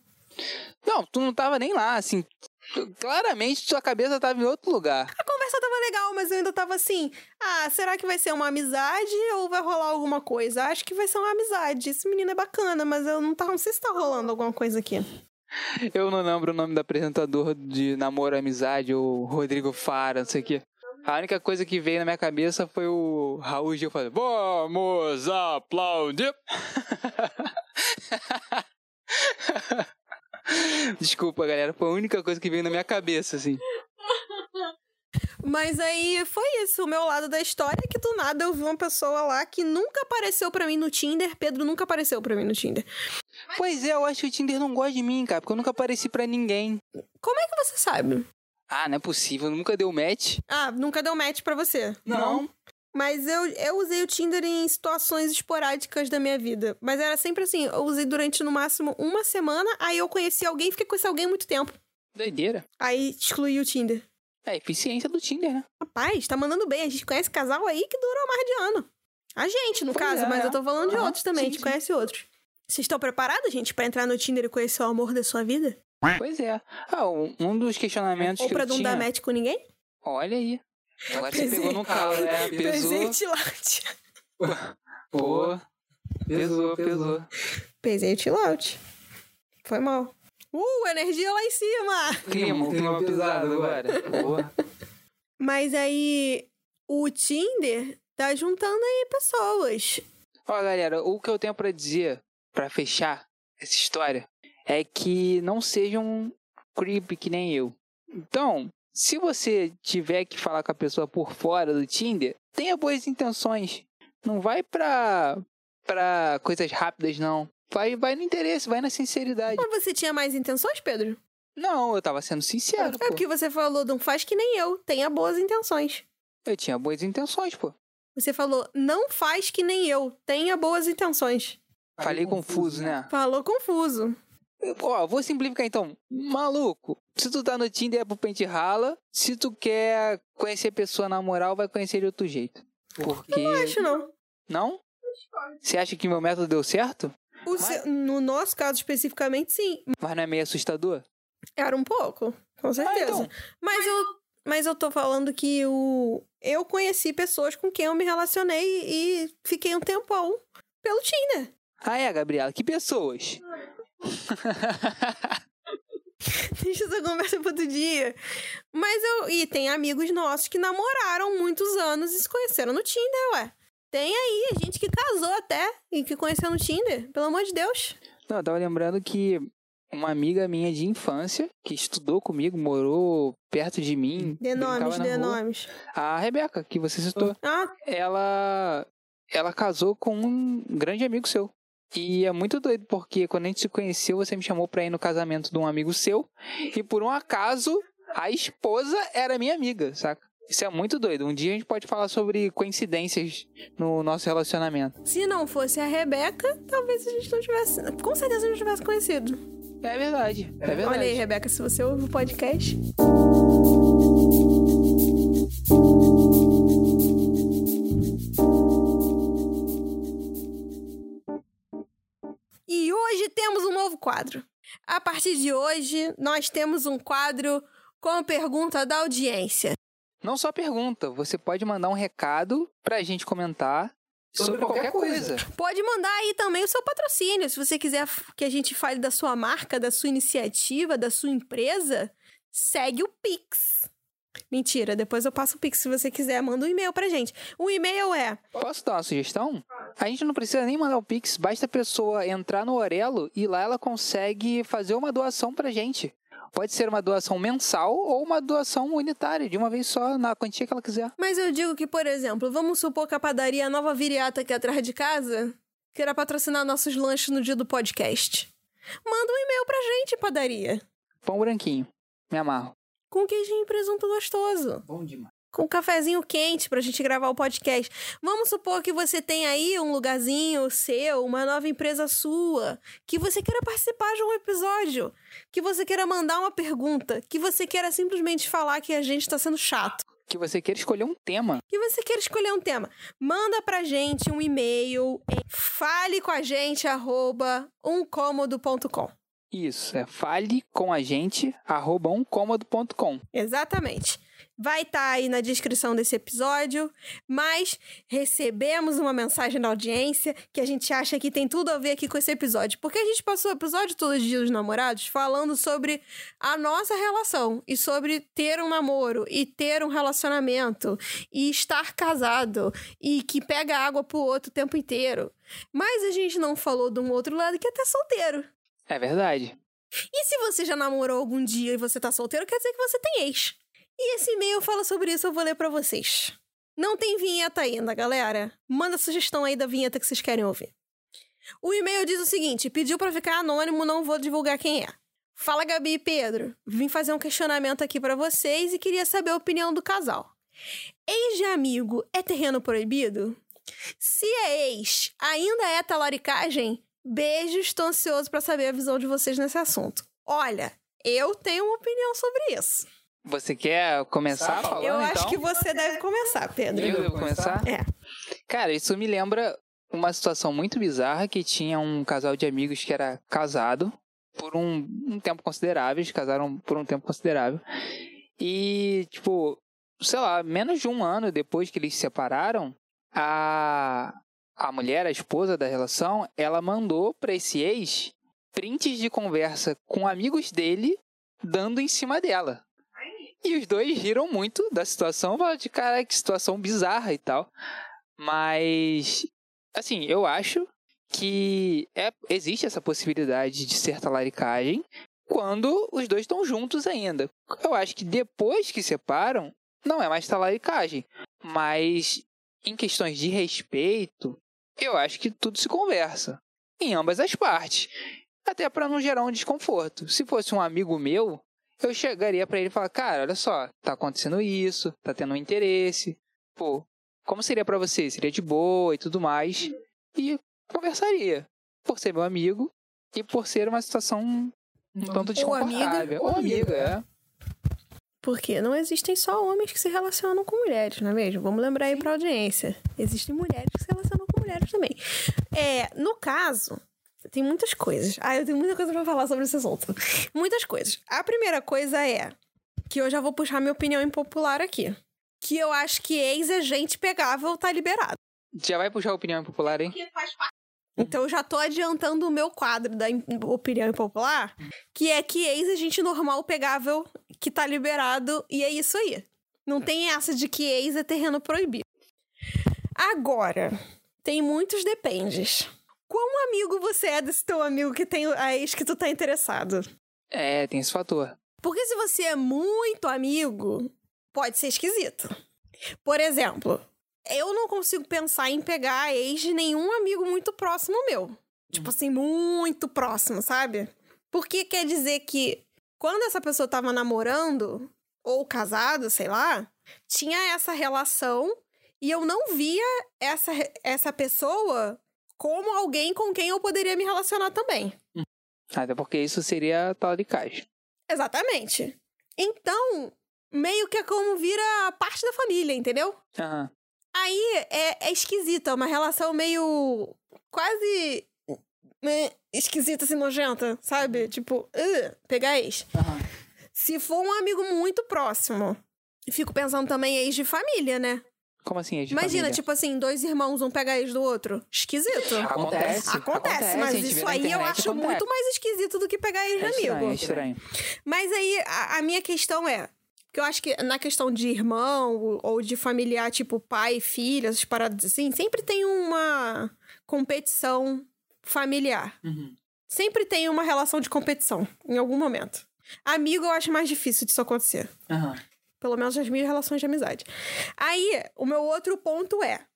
Não, tu não tava nem lá, assim. tu- Claramente sua cabeça tava em outro lugar. A conversa tava legal, mas eu ainda tava assim: ah, será que vai ser uma amizade ou vai rolar alguma coisa? Acho que vai ser uma amizade. Esse menino é bacana, mas eu não, tá, não sei se tá rolando alguma coisa aqui. Eu não lembro o nome do apresentador de Namoro Amizade, o Rodrigo Fara, não sei o quê. A única coisa que veio na minha cabeça foi o Raul Gil falando: Vamos aplaudir! Desculpa, galera, foi a única coisa que veio na minha cabeça, assim. Mas aí foi isso. O meu lado da história é que do nada eu vi uma pessoa lá que nunca apareceu pra mim no Tinder. Pedro nunca apareceu pra mim no Tinder. Pois é, eu acho que o Tinder não gosta de mim, cara, porque eu nunca apareci pra ninguém. Como é que você sabe? Ah, não é possível, nunca deu match. Ah, nunca deu match pra você. Não. Mas eu, eu usei o Tinder em situações esporádicas da minha vida. Mas era sempre assim, eu usei durante no máximo uma semana, aí eu conheci alguém e fiquei com esse alguém muito tempo. Doideira. Aí excluiu o Tinder. É a eficiência do Tinder, né? Rapaz, tá mandando bem. A gente conhece casal aí que durou mais de ano. A gente, no Pois caso, é, mas é. eu tô falando de Aham, outros também. a sim, gente sim. conhece outros. Vocês estão preparados, gente, pra entrar no Tinder e conhecer o amor da sua vida? Pois é. Ah, um um dos questionamentos Ou que pra eu não tinha... dar match com ninguém? Olha aí. Agora você Presente. pegou no calo, né? Pesou. Presente lote. Pô. Pesou, pesou. Presente lote. Foi mal. Uh, energia lá em cima! Clima, clima pesado agora. Boa. Mas aí, o Tinder tá juntando aí pessoas. Ó, galera, o que eu tenho pra dizer, pra fechar essa história, é que não sejam creepy que nem eu. Então, se você tiver que falar com a pessoa por fora do Tinder, tenha boas intenções. Não vai pra, pra coisas rápidas, não. Vai, vai no interesse, vai na sinceridade. Mas você tinha mais intenções, Pedro? Não, eu tava sendo sincero, é pô. porque você falou, não faz que nem eu, tenha boas intenções. Eu tinha boas intenções, pô. Você falou, não faz que nem eu, tenha boas intenções. Falei confuso, né? Falou confuso. Ó, vou simplificar então. Maluco, se tu tá no Tinder é pro pente rala. Se tu quer conhecer pessoa na moral, vai conhecer de outro jeito. Porque. Não acho, não. Não? Você acha que meu método deu certo? O seu- no nosso caso especificamente, sim. Mas não é meio assustador? Era um pouco, com certeza. então. Mas eu, mas eu tô falando que o, eu conheci pessoas com quem eu me relacionei e, e fiquei um tempão pelo Tinder. Ah, é, Gabriela? Que pessoas? Deixa essa conversa para outro dia. Mas eu. E tem amigos nossos que namoraram muitos anos e se conheceram no Tinder, ué. Tem aí gente que casou até e que conheceu no Tinder, pelo amor de Deus. Não, eu tava lembrando que uma amiga minha de infância, que estudou comigo, morou perto de mim. Dê nomes, dê nomes. A Rebeca, que você citou. Ah, ela ela casou com um grande amigo seu. E é muito doido, porque quando a gente se conheceu, você me chamou pra ir no casamento de um amigo seu. E por um acaso, a esposa era minha amiga, saca? Isso é muito doido. Um dia a gente pode falar sobre coincidências no nosso relacionamento. se não fosse a Rebeca, talvez a gente não tivesse. Com certeza a gente não tivesse conhecido. É verdade, é verdade. Olha aí, Rebeca, se você ouve o podcast. E hoje temos um novo quadro. A partir de hoje, nós temos um quadro com pergunta da audiência. Não só pergunta, você pode mandar um recado pra gente comentar sobre, qualquer, coisa. Pode mandar aí também o seu patrocínio. Se você quiser que a gente fale da sua marca, da sua iniciativa, da sua empresa, segue o Pix. Mentira, depois eu passo o Pix se você quiser. Manda um e-mail pra gente. O e-mail é Posso dar uma sugestão? A gente não precisa nem mandar o Pix, basta a pessoa entrar no Orelo e lá ela consegue fazer uma doação pra gente. Pode ser uma doação mensal ou uma doação unitária, de uma vez só, na quantia que ela quiser. Mas eu digo que, por exemplo, vamos supor que a padaria Nova Viriata aqui atrás de casa queira patrocinar nossos lanches no dia do podcast. Manda um e-mail pra gente, padaria. Pão branquinho. Me amarro. Com queijinho e presunto gostoso. Bom demais. Com um cafezinho quente pra gente gravar o podcast. Vamos supor que você tem aí um lugarzinho seu, uma nova empresa sua, que você queira participar de um episódio, que você queira mandar uma pergunta, que você queira simplesmente falar que a gente tá sendo chato. Que você queira escolher um tema. que você queira escolher um tema, manda pra gente um e-mail em fale com a gente arroba umcomodo.com. Isso, é fale com a gente, arroba umcomodo.com. Exatamente. Vai estar aí na descrição desse episódio, mas recebemos uma mensagem da audiência que a gente acha que tem tudo a ver aqui com esse episódio. Porque a gente passou o episódio todos os dias dos namorados falando sobre a nossa relação e sobre ter um namoro e ter um relacionamento e estar casado e que pega água pro outro o tempo inteiro. Mas a gente não falou de um outro lado que é até solteiro. É verdade. E se você já namorou algum dia e você tá solteiro, quer dizer que você tem ex. E esse e-mail fala sobre isso, eu vou ler pra vocês. Não tem vinheta ainda, galera. Manda sugestão aí da vinheta que vocês querem ouvir. O e-mail diz o seguinte: pediu pra ficar anônimo, não vou divulgar quem é. Fala, Gabi e Pedro. Vim fazer um questionamento aqui pra vocês e queria saber a opinião do casal. Ex de amigo é terreno proibido? Se é ex, ainda é talaricagem? Beijos, estou ansioso pra saber a visão de vocês nesse assunto. Olha, Eu tenho uma opinião sobre isso. Você quer começar falando, Eu acho então? que você deve começar, Pedro. Eu devo começar? É. Cara, isso me lembra uma situação muito bizarra que tinha um casal de amigos que era casado por um, um tempo considerável, eles casaram por um tempo considerável. E, tipo, sei lá, menos de um ano depois que eles se separaram, a, a mulher, a esposa da relação, ela mandou pra esse ex prints de conversa com amigos dele dando em cima dela. E os dois riram muito da situação, de cara, que situação bizarra e tal. Mas, assim, eu acho que é, existe essa possibilidade de ser talaricagem quando os dois estão juntos ainda. Eu acho que depois que separam, não é mais talaricagem. Mas em questões de respeito, eu acho que tudo se conversa. Em ambas as partes. Até para não gerar um desconforto. Se fosse um amigo meu, eu chegaria para ele e falar: Cara, olha só, tá acontecendo isso, tá tendo um interesse. Pô, como seria para você? Seria de boa e tudo mais. E conversaria. Por ser meu amigo e por ser uma situação um tanto desconfortável. amiga, Ou amiga, é. Porque não existem só homens que se relacionam com mulheres, não é mesmo? Vamos lembrar aí pra audiência. Existem mulheres que se relacionam com mulheres também. É, no caso, tem muitas coisas. Ah, eu tenho muita coisa pra falar sobre esse assunto. Muitas coisas. A primeira coisa é que eu já vou puxar minha opinião impopular aqui. Que eu acho que ex é gente pegável, tá liberado. Já vai puxar a opinião popular, hein? Então eu já tô adiantando o meu quadro da opinião impopular, que é que ex é gente normal, pegável, que tá liberado, e é isso aí. Não tem essa de que ex é terreno proibido. Agora, tem muitos dependes. Quão amigo você é desse teu amigo que tem a ex que tu tá interessado? É, tem esse fator. Porque se você é muito amigo, pode ser esquisito. Por exemplo, eu não consigo pensar em pegar a ex de nenhum amigo muito próximo meu. Tipo assim, muito próximo, sabe? Porque quer dizer que quando essa pessoa tava namorando, ou casado, sei lá, tinha essa relação e eu não via essa, essa pessoa como alguém com quem eu poderia me relacionar também. Até porque isso seria talaricagem. Exatamente. Então, meio que é como vira parte da família, entendeu? Aham. Aí é, é esquisito, é uma relação meio. quase. né, esquisita, assim, nojenta, sabe? Tipo, uh, pegar ex. Aham. Se for um amigo muito próximo, fico pensando também ex de família, né? Como assim, ex de Imagina, família? tipo assim, dois irmãos, um pega ex do outro. Esquisito. Acontece. Acontece, mas a gente vê isso aí eu internet, acho acontece. muito mais esquisito do que pegar ex de É estranho, amigo. é estranho. Mas aí, a, a minha questão é. Porque eu acho que na questão de irmão ou- de familiar, tipo pai e filha, essas paradas assim, sempre tem uma competição familiar. Uhum. Sempre tem uma relação de competição, em algum momento. Amigo, eu acho mais difícil disso acontecer. Aham. Pelo menos nas minhas relações de amizade. Aí, o meu outro ponto é.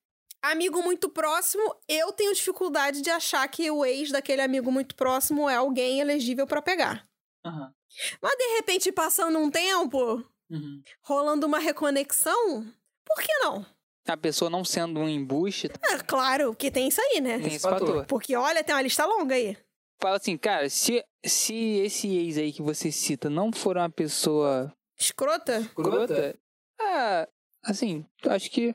Amigo muito próximo, eu tenho dificuldade de achar que o ex daquele amigo muito próximo é alguém elegível pra pegar. Aham. Mas de repente, passando um tempo, Uhum. rolando uma reconexão, por que não? A pessoa não sendo um embuste, É claro que tem isso aí, né? tem esse fator. Porque olha, tem uma lista longa aí. Fala assim, cara, se, se esse ex aí que você cita não for uma pessoa Escrota? escrota, ah, assim, eu acho que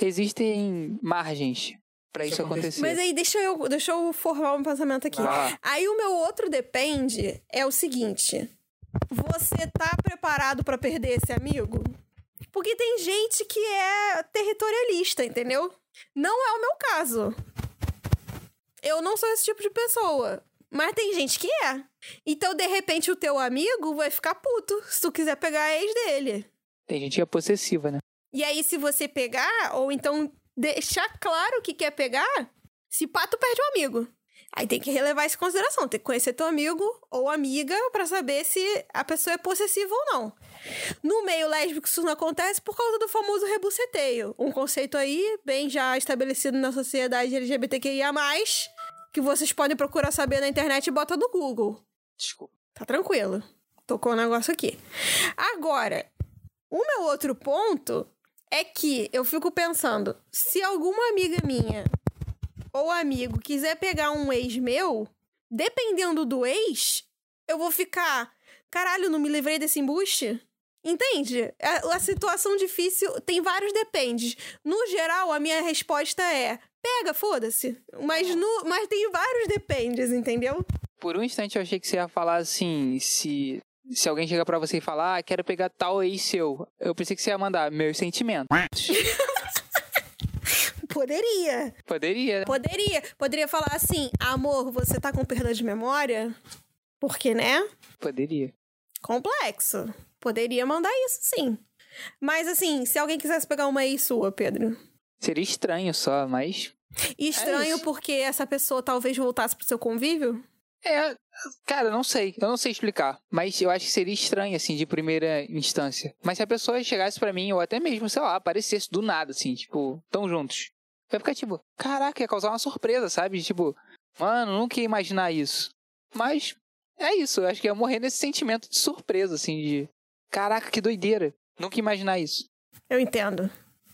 existem margens pra isso acontecer. Mas aí, deixa eu, deixa eu formar um pensamento aqui. Lá. Aí o meu outro depende é o seguinte: você tá preparado pra perder esse amigo? Porque tem gente que é territorialista, entendeu? Não é o meu caso. Eu não sou esse tipo de pessoa. Mas tem gente que é. Então, de repente, o teu amigo vai ficar puto se tu quiser pegar a ex dele. Tem gente que é possessiva, né? E aí, se você pegar, ou então deixar claro que quer pegar, se pá, tu perde o amigo. Aí tem que relevar isso em consideração. Tem que conhecer teu amigo ou amiga pra saber se a pessoa é possessiva ou não. No meio lésbico, isso não acontece por causa do famoso rebuceteio. Um conceito aí, bem já estabelecido na sociedade LGBTQIA, que vocês podem procurar saber na internet e bota no Google. Desculpa. Tá tranquilo. Tocou o negócio aqui. Agora, o meu outro ponto é que eu fico pensando, se alguma amiga minha ou amigo quiser pegar um ex meu, dependendo do ex, eu vou ficar caralho, não me livrei desse embuste? Entende? A, a situação difícil tem vários dependes. No geral, a minha resposta é: pega, foda-se. Mas, no, mas tem vários dependes, entendeu? Por um instante eu achei que você ia falar assim, se se alguém chega para você e falar, ah, quero pegar tal ex seu, eu pensei que você ia mandar meus sentimentos. Poderia. Poderia. Poderia. Poderia falar assim, amor, você tá com perda de memória? Porque, né? Poderia. Complexo. Poderia mandar isso, sim. Mas, assim, se alguém quisesse pegar uma ex sua, Pedro. Seria estranho só, mas. Estranho é porque essa pessoa talvez voltasse pro seu convívio? É, cara, não sei. Eu não sei explicar. Mas eu acho que seria estranho, assim, de primeira instância. Mas se a pessoa chegasse para mim, ou até mesmo, sei lá, aparecesse do nada, assim, tipo, tão juntos. Vai ficar tipo, caraca, ia causar uma surpresa, sabe? Tipo, mano, nunca ia imaginar isso. Mas é isso, eu acho que ia morrer nesse sentimento de surpresa, assim, de caraca, que doideira. Nunca ia imaginar isso. Eu entendo.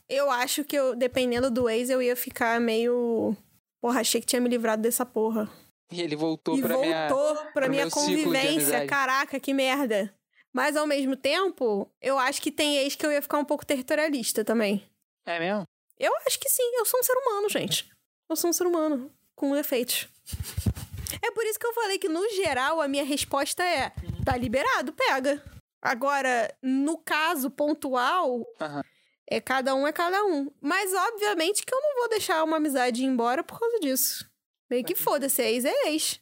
Eu acho que eu, dependendo do ex, eu ia ficar meio. Porra, achei que tinha me livrado dessa porra. E ele voltou e pra voltou minha. pra minha convivência. Caraca, que merda. Mas ao mesmo tempo, eu acho que tem ex que eu ia ficar um pouco territorialista também. É mesmo? Eu acho que sim, eu sou um ser humano, gente. Eu sou um ser humano com defeitos. É por isso que eu falei que, no geral, a minha resposta é: tá liberado, pega. Agora, no caso pontual, uhum. é cada um é cada um. Mas, obviamente, que eu não vou deixar uma amizade ir embora por causa disso. Meio que foda-se, ex é ex.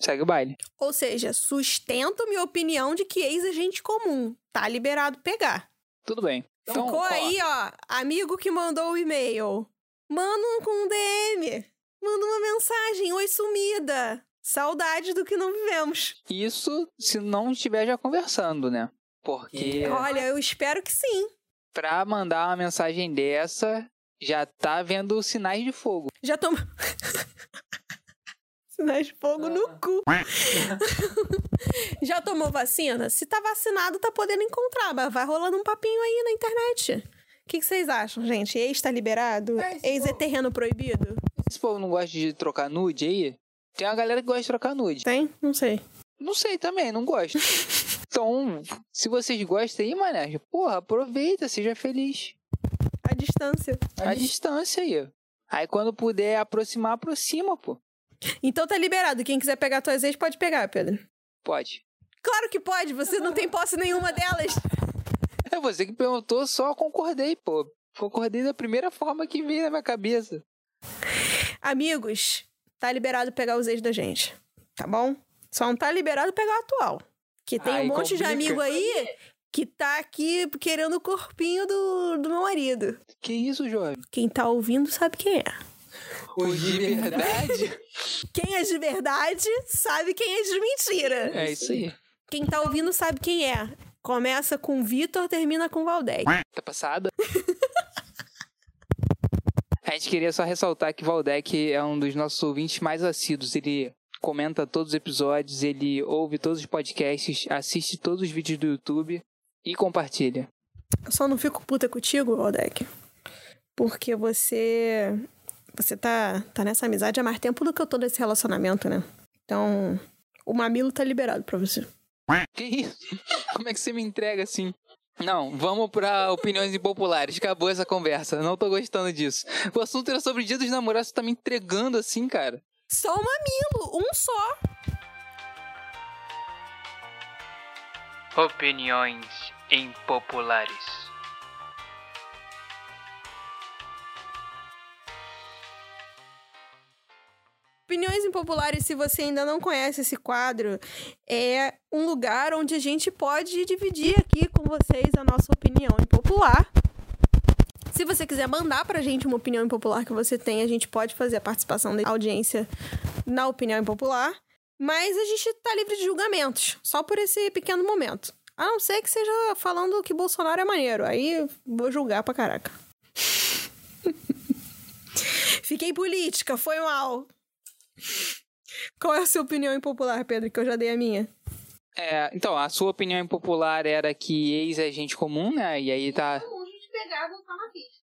Segue o baile. Ou seja, sustento minha opinião de que ex é gente comum. Tá liberado pegar. Tudo bem. Então, Ficou aí, ó, amigo que mandou o e-mail. Manda um com um DM. Manda uma mensagem. Oi, sumida. Saudade do que não vivemos. Isso se não estiver já conversando, né? Porque. Olha, eu espero que sim. Pra mandar uma mensagem dessa, já tá vendo sinais de fogo. Já tô. sinais de fogo no ah. cu. Já tomou vacina? Se tá vacinado, tá podendo encontrar, mas vai rolando um papinho aí na internet. O que, que vocês acham, gente? Ex tá liberado? É, Ex é terreno proibido? Esse povo não gosta de trocar nude aí? Tem uma galera que gosta de trocar nude. Tem? Não sei. Não sei também, não gosto. então, se vocês gostam aí, mané, porra, aproveita, seja feliz. A distância. A, A distância aí. Aí quando puder aproximar, aproxima, pô. Então tá liberado. Quem quiser pegar tuas ex, pode pegar, Pedro. Pode. Claro que pode, você não tem posse nenhuma delas. É você que perguntou, só concordei, pô. Concordei da primeira forma que veio na minha cabeça. Amigos, tá liberado pegar os ex da gente. Tá bom? Só não tá liberado pegar o atual. Que tem Ai, um monte complica. de amigo aí que tá aqui querendo o corpinho do, do meu marido. Que isso, jovem? Quem tá ouvindo sabe quem é. Os de verdade? Quem é de verdade sabe quem é de mentira. É isso aí. Quem tá ouvindo sabe quem é. Começa com Vitor, termina com Valdec. Tá passada? A gente queria só ressaltar que Valdec é um dos nossos ouvintes mais assíduos. Ele comenta todos os episódios, ele ouve todos os podcasts, assiste todos os vídeos do YouTube e compartilha. Eu só não fico puta contigo, Valdec. Porque você você tá, tá nessa amizade há mais tempo do que eu tô nesse relacionamento, né? Então, o mamilo tá liberado pra você. Que isso? Como é que você me entrega assim? Não, vamos pra opiniões impopulares. Acabou essa conversa. Não tô gostando disso. O assunto era sobre o dia dos namorados. Você tá me entregando assim, cara. Só o mamilo, um só. Opiniões impopulares. Opiniões impopulares, se você ainda não conhece esse quadro, é um lugar onde a gente pode dividir aqui com vocês a nossa opinião impopular. Se você quiser mandar pra gente uma opinião impopular que você tem, a gente pode fazer a participação da audiência na opinião impopular. Mas a gente tá livre de julgamentos, só por esse pequeno momento. A não ser que seja falando que Bolsonaro é maneiro. Aí vou julgar pra caraca. Fiquei política, foi mal. Qual é a sua opinião impopular, Pedro? Que eu já dei a minha. É, então, a sua opinião impopular era que ex é gente comum, né? E aí tá.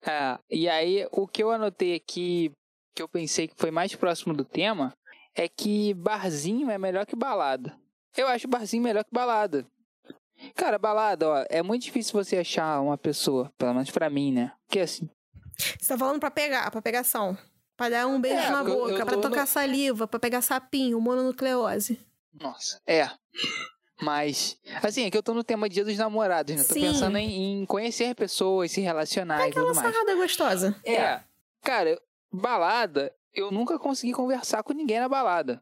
É, e aí o que eu anotei aqui, que eu pensei que foi mais próximo do tema, é que barzinho é melhor que balada. Eu acho barzinho melhor que balada. Cara, balada, ó, é muito difícil você achar uma pessoa, pelo menos pra mim, né? Porque assim. Você tá falando pra pegar, pra pegação. Pra dar um beijo É, na eu- eu boca, pra tocar no- saliva, pra pegar sapinho, mononucleose. Nossa. É. Mas, assim, é que eu tô no tema Dia dos Namorados, né? Tô Sim. pensando em, em conhecer pessoas, se relacionar e Aquela tudo mais. sarrada gostosa. É. Cara, balada, eu nunca consegui conversar com ninguém na balada.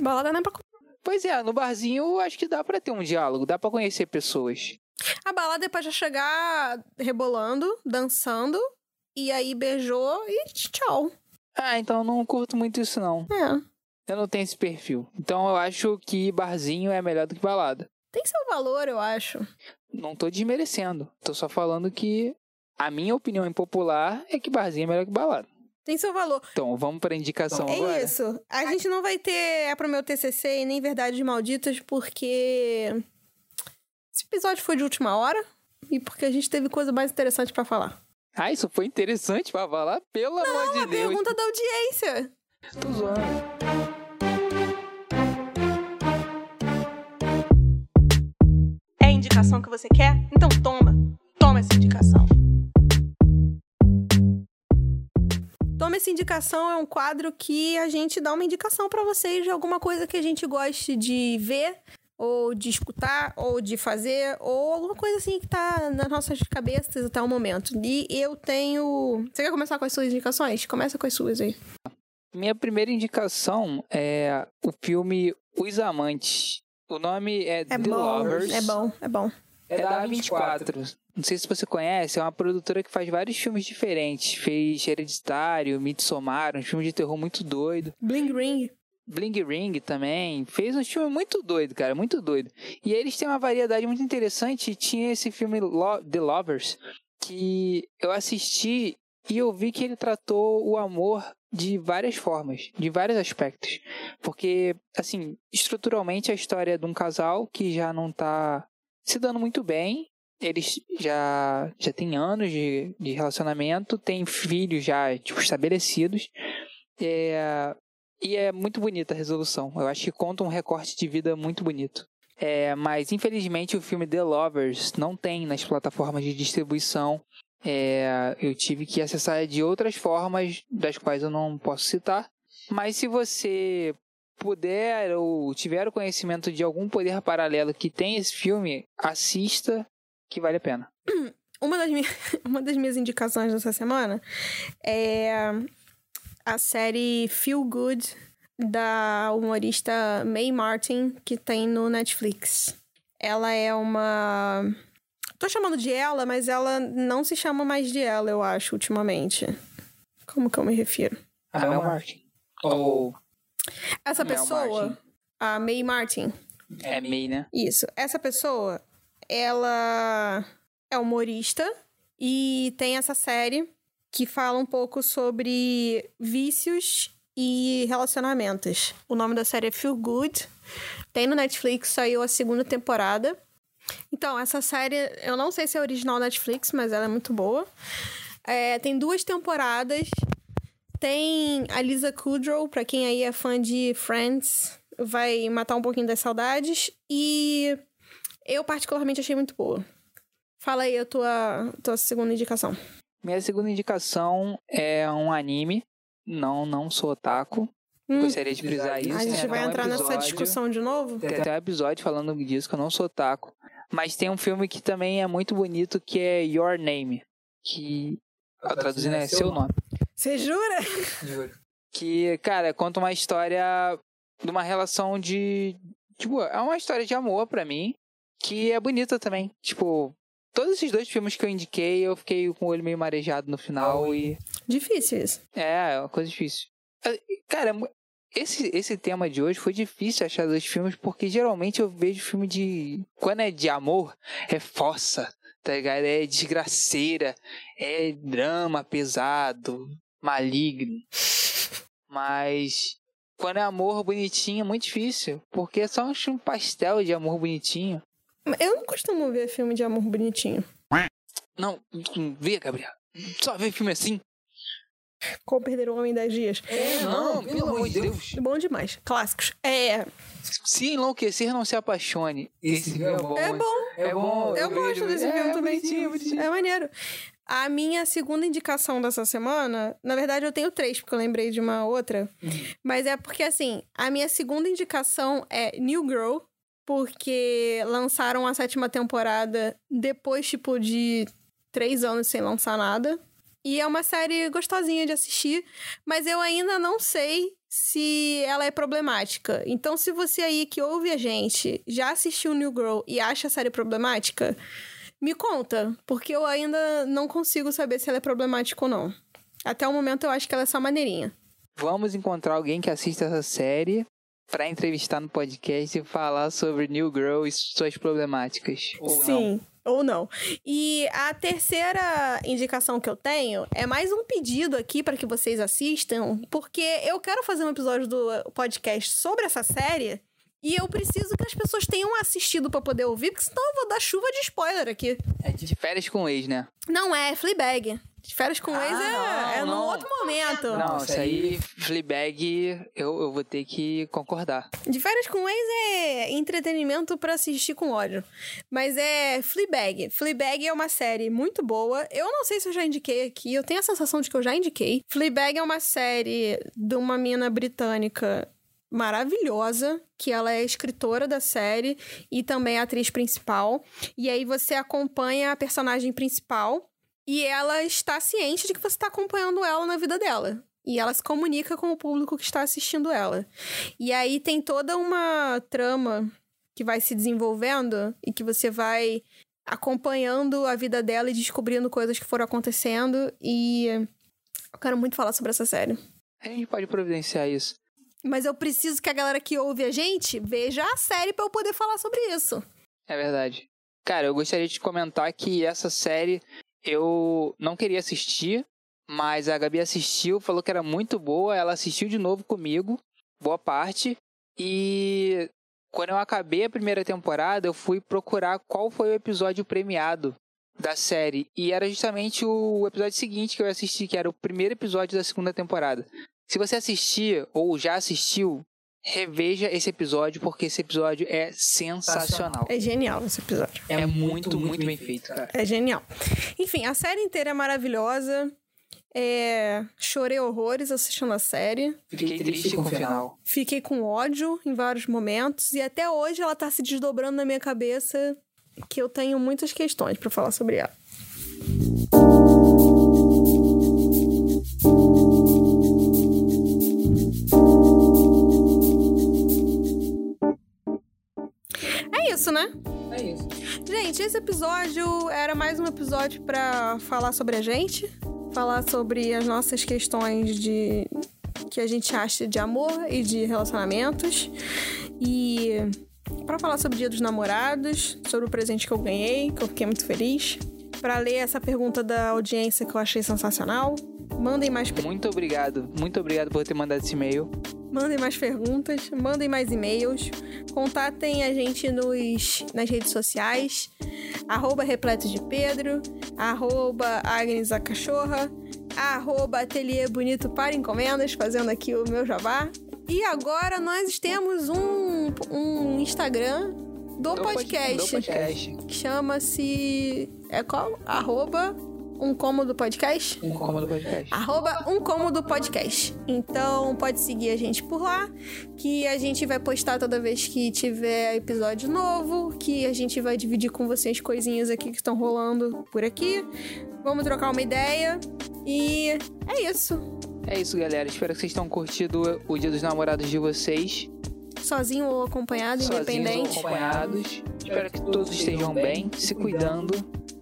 Balada não é pra... Pois é, no barzinho eu acho que dá pra ter um diálogo, dá pra conhecer pessoas. A balada é pra já chegar rebolando, dançando, e aí beijou e tchau. Ah, então eu não curto muito isso não. É. Eu não tenho esse perfil. Então eu acho que barzinho é melhor do que balada. Tem seu valor, eu acho. Não tô desmerecendo. Tô só falando que a minha opinião impopular é que barzinho é melhor que balada. Tem seu valor. Então, vamos pra indicação é agora? isso. A gente não vai ter é pro meu TCC e nem Verdades Malditas, porque esse episódio foi de última hora e porque a gente teve coisa mais interessante pra falar. Ah, isso foi interessante pra falar, pelo amor de Uma Deus. pergunta da audiência. Tô zoando. É a indicação que você quer? Então toma. Toma essa indicação. Toma essa indicação é um quadro que a gente dá uma indicação pra vocês de alguma coisa que a gente goste de ver, ou de escutar, ou de fazer, ou alguma coisa assim que tá nas nossas cabeças até o momento. E eu tenho. Você quer começar com as suas indicações? Começa com as suas aí. Minha primeira indicação é o filme Os Amantes. O nome é, É The bom. Lovers. É bom, é bom. É da 24. Não sei se você conhece, é uma produtora que faz vários filmes diferentes. Fez Hereditário, Midsommar, um filme de terror muito doido. Bling Ring. Bling Ring também. Fez um filme muito doido, cara, muito doido. E eles têm uma variedade muito interessante. Tinha esse filme Lo- The Lovers, que eu assisti e eu vi que ele tratou o amor de várias formas, de vários aspectos. Porque, assim, estruturalmente a história é de um casal que já não tá se dando muito bem. Eles já, já têm anos de, de relacionamento, têm filhos já, tipo, estabelecidos. É, e é muito bonita a resolução. Eu acho que conta um recorte de vida muito bonito. É, mas infelizmente o filme The Lovers não tem nas plataformas de distribuição. É, eu tive que acessar de outras formas, das quais eu não posso citar. Mas se você puder ou tiver o conhecimento de algum poder paralelo que tem esse filme, assista, que vale a pena. Uma das, minhas, uma das minhas indicações dessa semana é a série Feel Good da humorista Mae Martin, que tem no Netflix. Ela é uma. Tô chamando de ela, mas ela não se chama mais de ela, eu acho, ultimamente. Como que eu me refiro? A Mel Martin. Ou Essa Mel pessoa, Martin. a Mae Martin, é May, né? Isso. Essa pessoa, ela é humorista e tem essa série que fala um pouco sobre vícios e relacionamentos. O nome da série é Feel Good. Tem no Netflix, saiu a segunda temporada. Então, essa série, eu não sei se é original Netflix, mas ela é muito boa. É, tem duas temporadas. Tem a Lisa Kudrow, pra quem aí é fã de Friends, vai matar um pouquinho das saudades. E eu, particularmente, achei muito boa. Fala aí a tua, tua segunda indicação. Minha segunda indicação é um anime. Não, não sou otaku. Hum, Gostaria de frisar isso. a gente Tem vai um entrar nessa episódio- discussão de novo? Tem até um episódio falando disso, que eu não sou otaku. Mas tem um filme que também é muito bonito, que é Your Name. Que, traduzindo, é Seu Nome. Você jura? Que, cara, conta uma história de uma relação de. Tipo, é uma história de amor pra mim, que é bonita também. Tipo, todos esses dois filmes que eu indiquei, eu fiquei com o olho meio marejado no final e. Difícil isso. É, é uma coisa difícil. Ah, Cara, esse, esse tema de hoje foi difícil achar dois filmes, porque geralmente eu vejo filme de. Quando é de amor, é fossa, tá ligado? É desgraceira, é drama pesado, maligno. Mas. Quando é amor bonitinho, é muito difícil. Porque é só um filme pastel de amor bonitinho. Eu não costumo ver filme de amor bonitinho. Não, não vê, Gabriel. Só vê filme assim. Como perder um homem em 10 dias. É, não, pelo amor de Deus. Bom demais. Clássicos. É. Se enlouquecer, não se apaixone. Esse filme é bom. É bom. É bom. Eu gosto desse é, filme também. bonitinho, bonitinho. É maneiro. A minha segunda indicação dessa semana, na verdade eu tenho três, porque eu lembrei de uma outra. Mas é porque, assim, a minha segunda indicação é New Girl, porque lançaram a sétima temporada depois, tipo, de três anos sem lançar nada. E é uma série gostosinha de assistir, mas eu ainda não sei se ela é problemática. Então, se você aí que ouve a gente já assistiu New Girl e acha a série problemática, me conta, porque eu ainda não consigo saber se ela é problemática ou não. Até o momento eu acho que ela é só maneirinha. Vamos encontrar alguém que assista essa série pra entrevistar no podcast e falar sobre New Girl e suas problemáticas. Ou não. Sim. Ou não. E a terceira indicação que eu tenho é mais um pedido aqui para que vocês assistam, porque eu quero fazer um episódio do podcast sobre essa série e eu preciso que as pessoas tenham assistido para poder ouvir, porque senão eu vou dar chuva de spoiler aqui. É de férias com ex, né? Não é, Fleabag. De férias com Ah, ex é, não, é num não. outro momento. Não, isso aí, Fleabag, eu, eu vou ter que concordar. De férias com ex é entretenimento pra assistir com ódio. Mas é Fleabag. Fleabag é uma série muito boa. Eu não sei se eu já indiquei aqui. Eu tenho a sensação de que eu já indiquei. Fleabag é uma série de uma mina britânica maravilhosa, que ela é escritora da série e também atriz principal. E aí você acompanha a personagem principal e ela está ciente de que você está acompanhando ela na vida dela. E ela se comunica com o público que está assistindo ela. E aí tem toda uma trama que vai se desenvolvendo e que você vai acompanhando a vida dela e descobrindo coisas que foram acontecendo. E eu quero muito falar sobre essa série. A gente pode providenciar isso. Mas eu preciso que a galera que ouve a gente veja a série pra eu poder falar sobre isso. É verdade. Cara, eu gostaria de comentar que essa série eu não queria assistir, mas a Gabi assistiu, falou que era muito boa, ela assistiu de novo comigo, boa parte, e quando eu acabei a primeira temporada, eu fui procurar qual foi o episódio premiado da série, e era justamente o episódio seguinte que eu assisti, que era o primeiro episódio da segunda temporada. Se você assistir ou já assistiu, reveja esse episódio, porque esse episódio é sensacional. É genial esse episódio. É muito, muito bem feito, cara. É genial. Enfim, a série inteira é maravilhosa. É... Chorei horrores assistindo a série. Fiquei triste com o final. Fiquei com ódio em vários momentos. E até hoje ela tá se desdobrando na minha cabeça. Que eu tenho muitas questões pra falar sobre ela. É isso, né? É isso. Gente, esse episódio era mais um episódio pra falar sobre a gente, falar sobre as nossas questões de que a gente acha de amor e de relacionamentos e pra falar sobre o Dia dos Namorados, sobre o presente que eu ganhei, que eu fiquei muito feliz, Pra ler essa pergunta da audiência que eu achei sensacional. Mandem mais per- Muito obrigado. Muito obrigado por ter mandado esse e-mail. Mandem mais perguntas, mandem mais e-mails, contatem a gente nos, nas redes sociais, arroba repleto de Pedro, arroba Agnes a Cachorra, arroba Ateliê Bonito para Encomendas, fazendo aqui o meu jabá. E agora nós temos um, um Instagram do, Do pod- podcast, podcast. que chama-se... É qual? Arroba um cômodo podcast? Um cômodo podcast. Arroba um cômodo podcast. Então pode seguir a gente por lá, que a gente vai postar toda vez que tiver episódio novo, que a gente vai dividir com vocês coisinhas aqui que estão rolando por aqui. Vamos trocar uma ideia. E é isso. É isso, galera. Espero que vocês tenham curtido o Dia dos Namorados de vocês. Sozinho ou acompanhado, Sozinhos ou independente. acompanhados. Espero que todos estejam bem, se cuidando.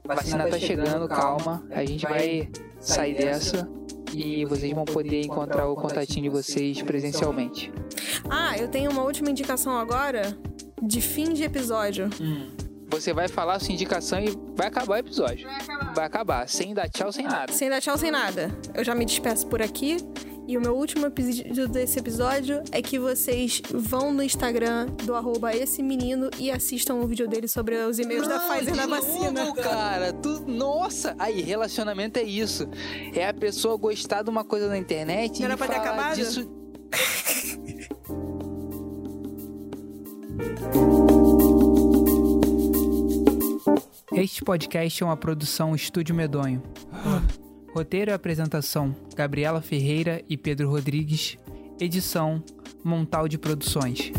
A vacina tá chegando, calma. A gente vai sair dessa. E vocês vão poder encontrar o contatinho de vocês presencialmente. Ah, eu tenho uma última indicação agora de fim de episódio. Você vai falar a sua indicação e vai acabar o episódio. Vai acabar. Sem dar tchau, sem nada. Sem dar tchau, sem nada. Eu já me despeço por aqui. E o meu último pedido desse episódio é que vocês vão no Instagram do arroba esse menino e assistam o vídeo dele sobre os e-mails da Pfizer na vacina. Novo, cara, tu, nossa! Aí, relacionamento é isso. É a pessoa gostar de uma coisa na internet Não e era pra ter falar acabado? disso. Este podcast é uma produção Estúdio Medonho. Roteiro e apresentação: Gabriela Ferreira e Pedro Rodrigues. Edição: Montal de Produções.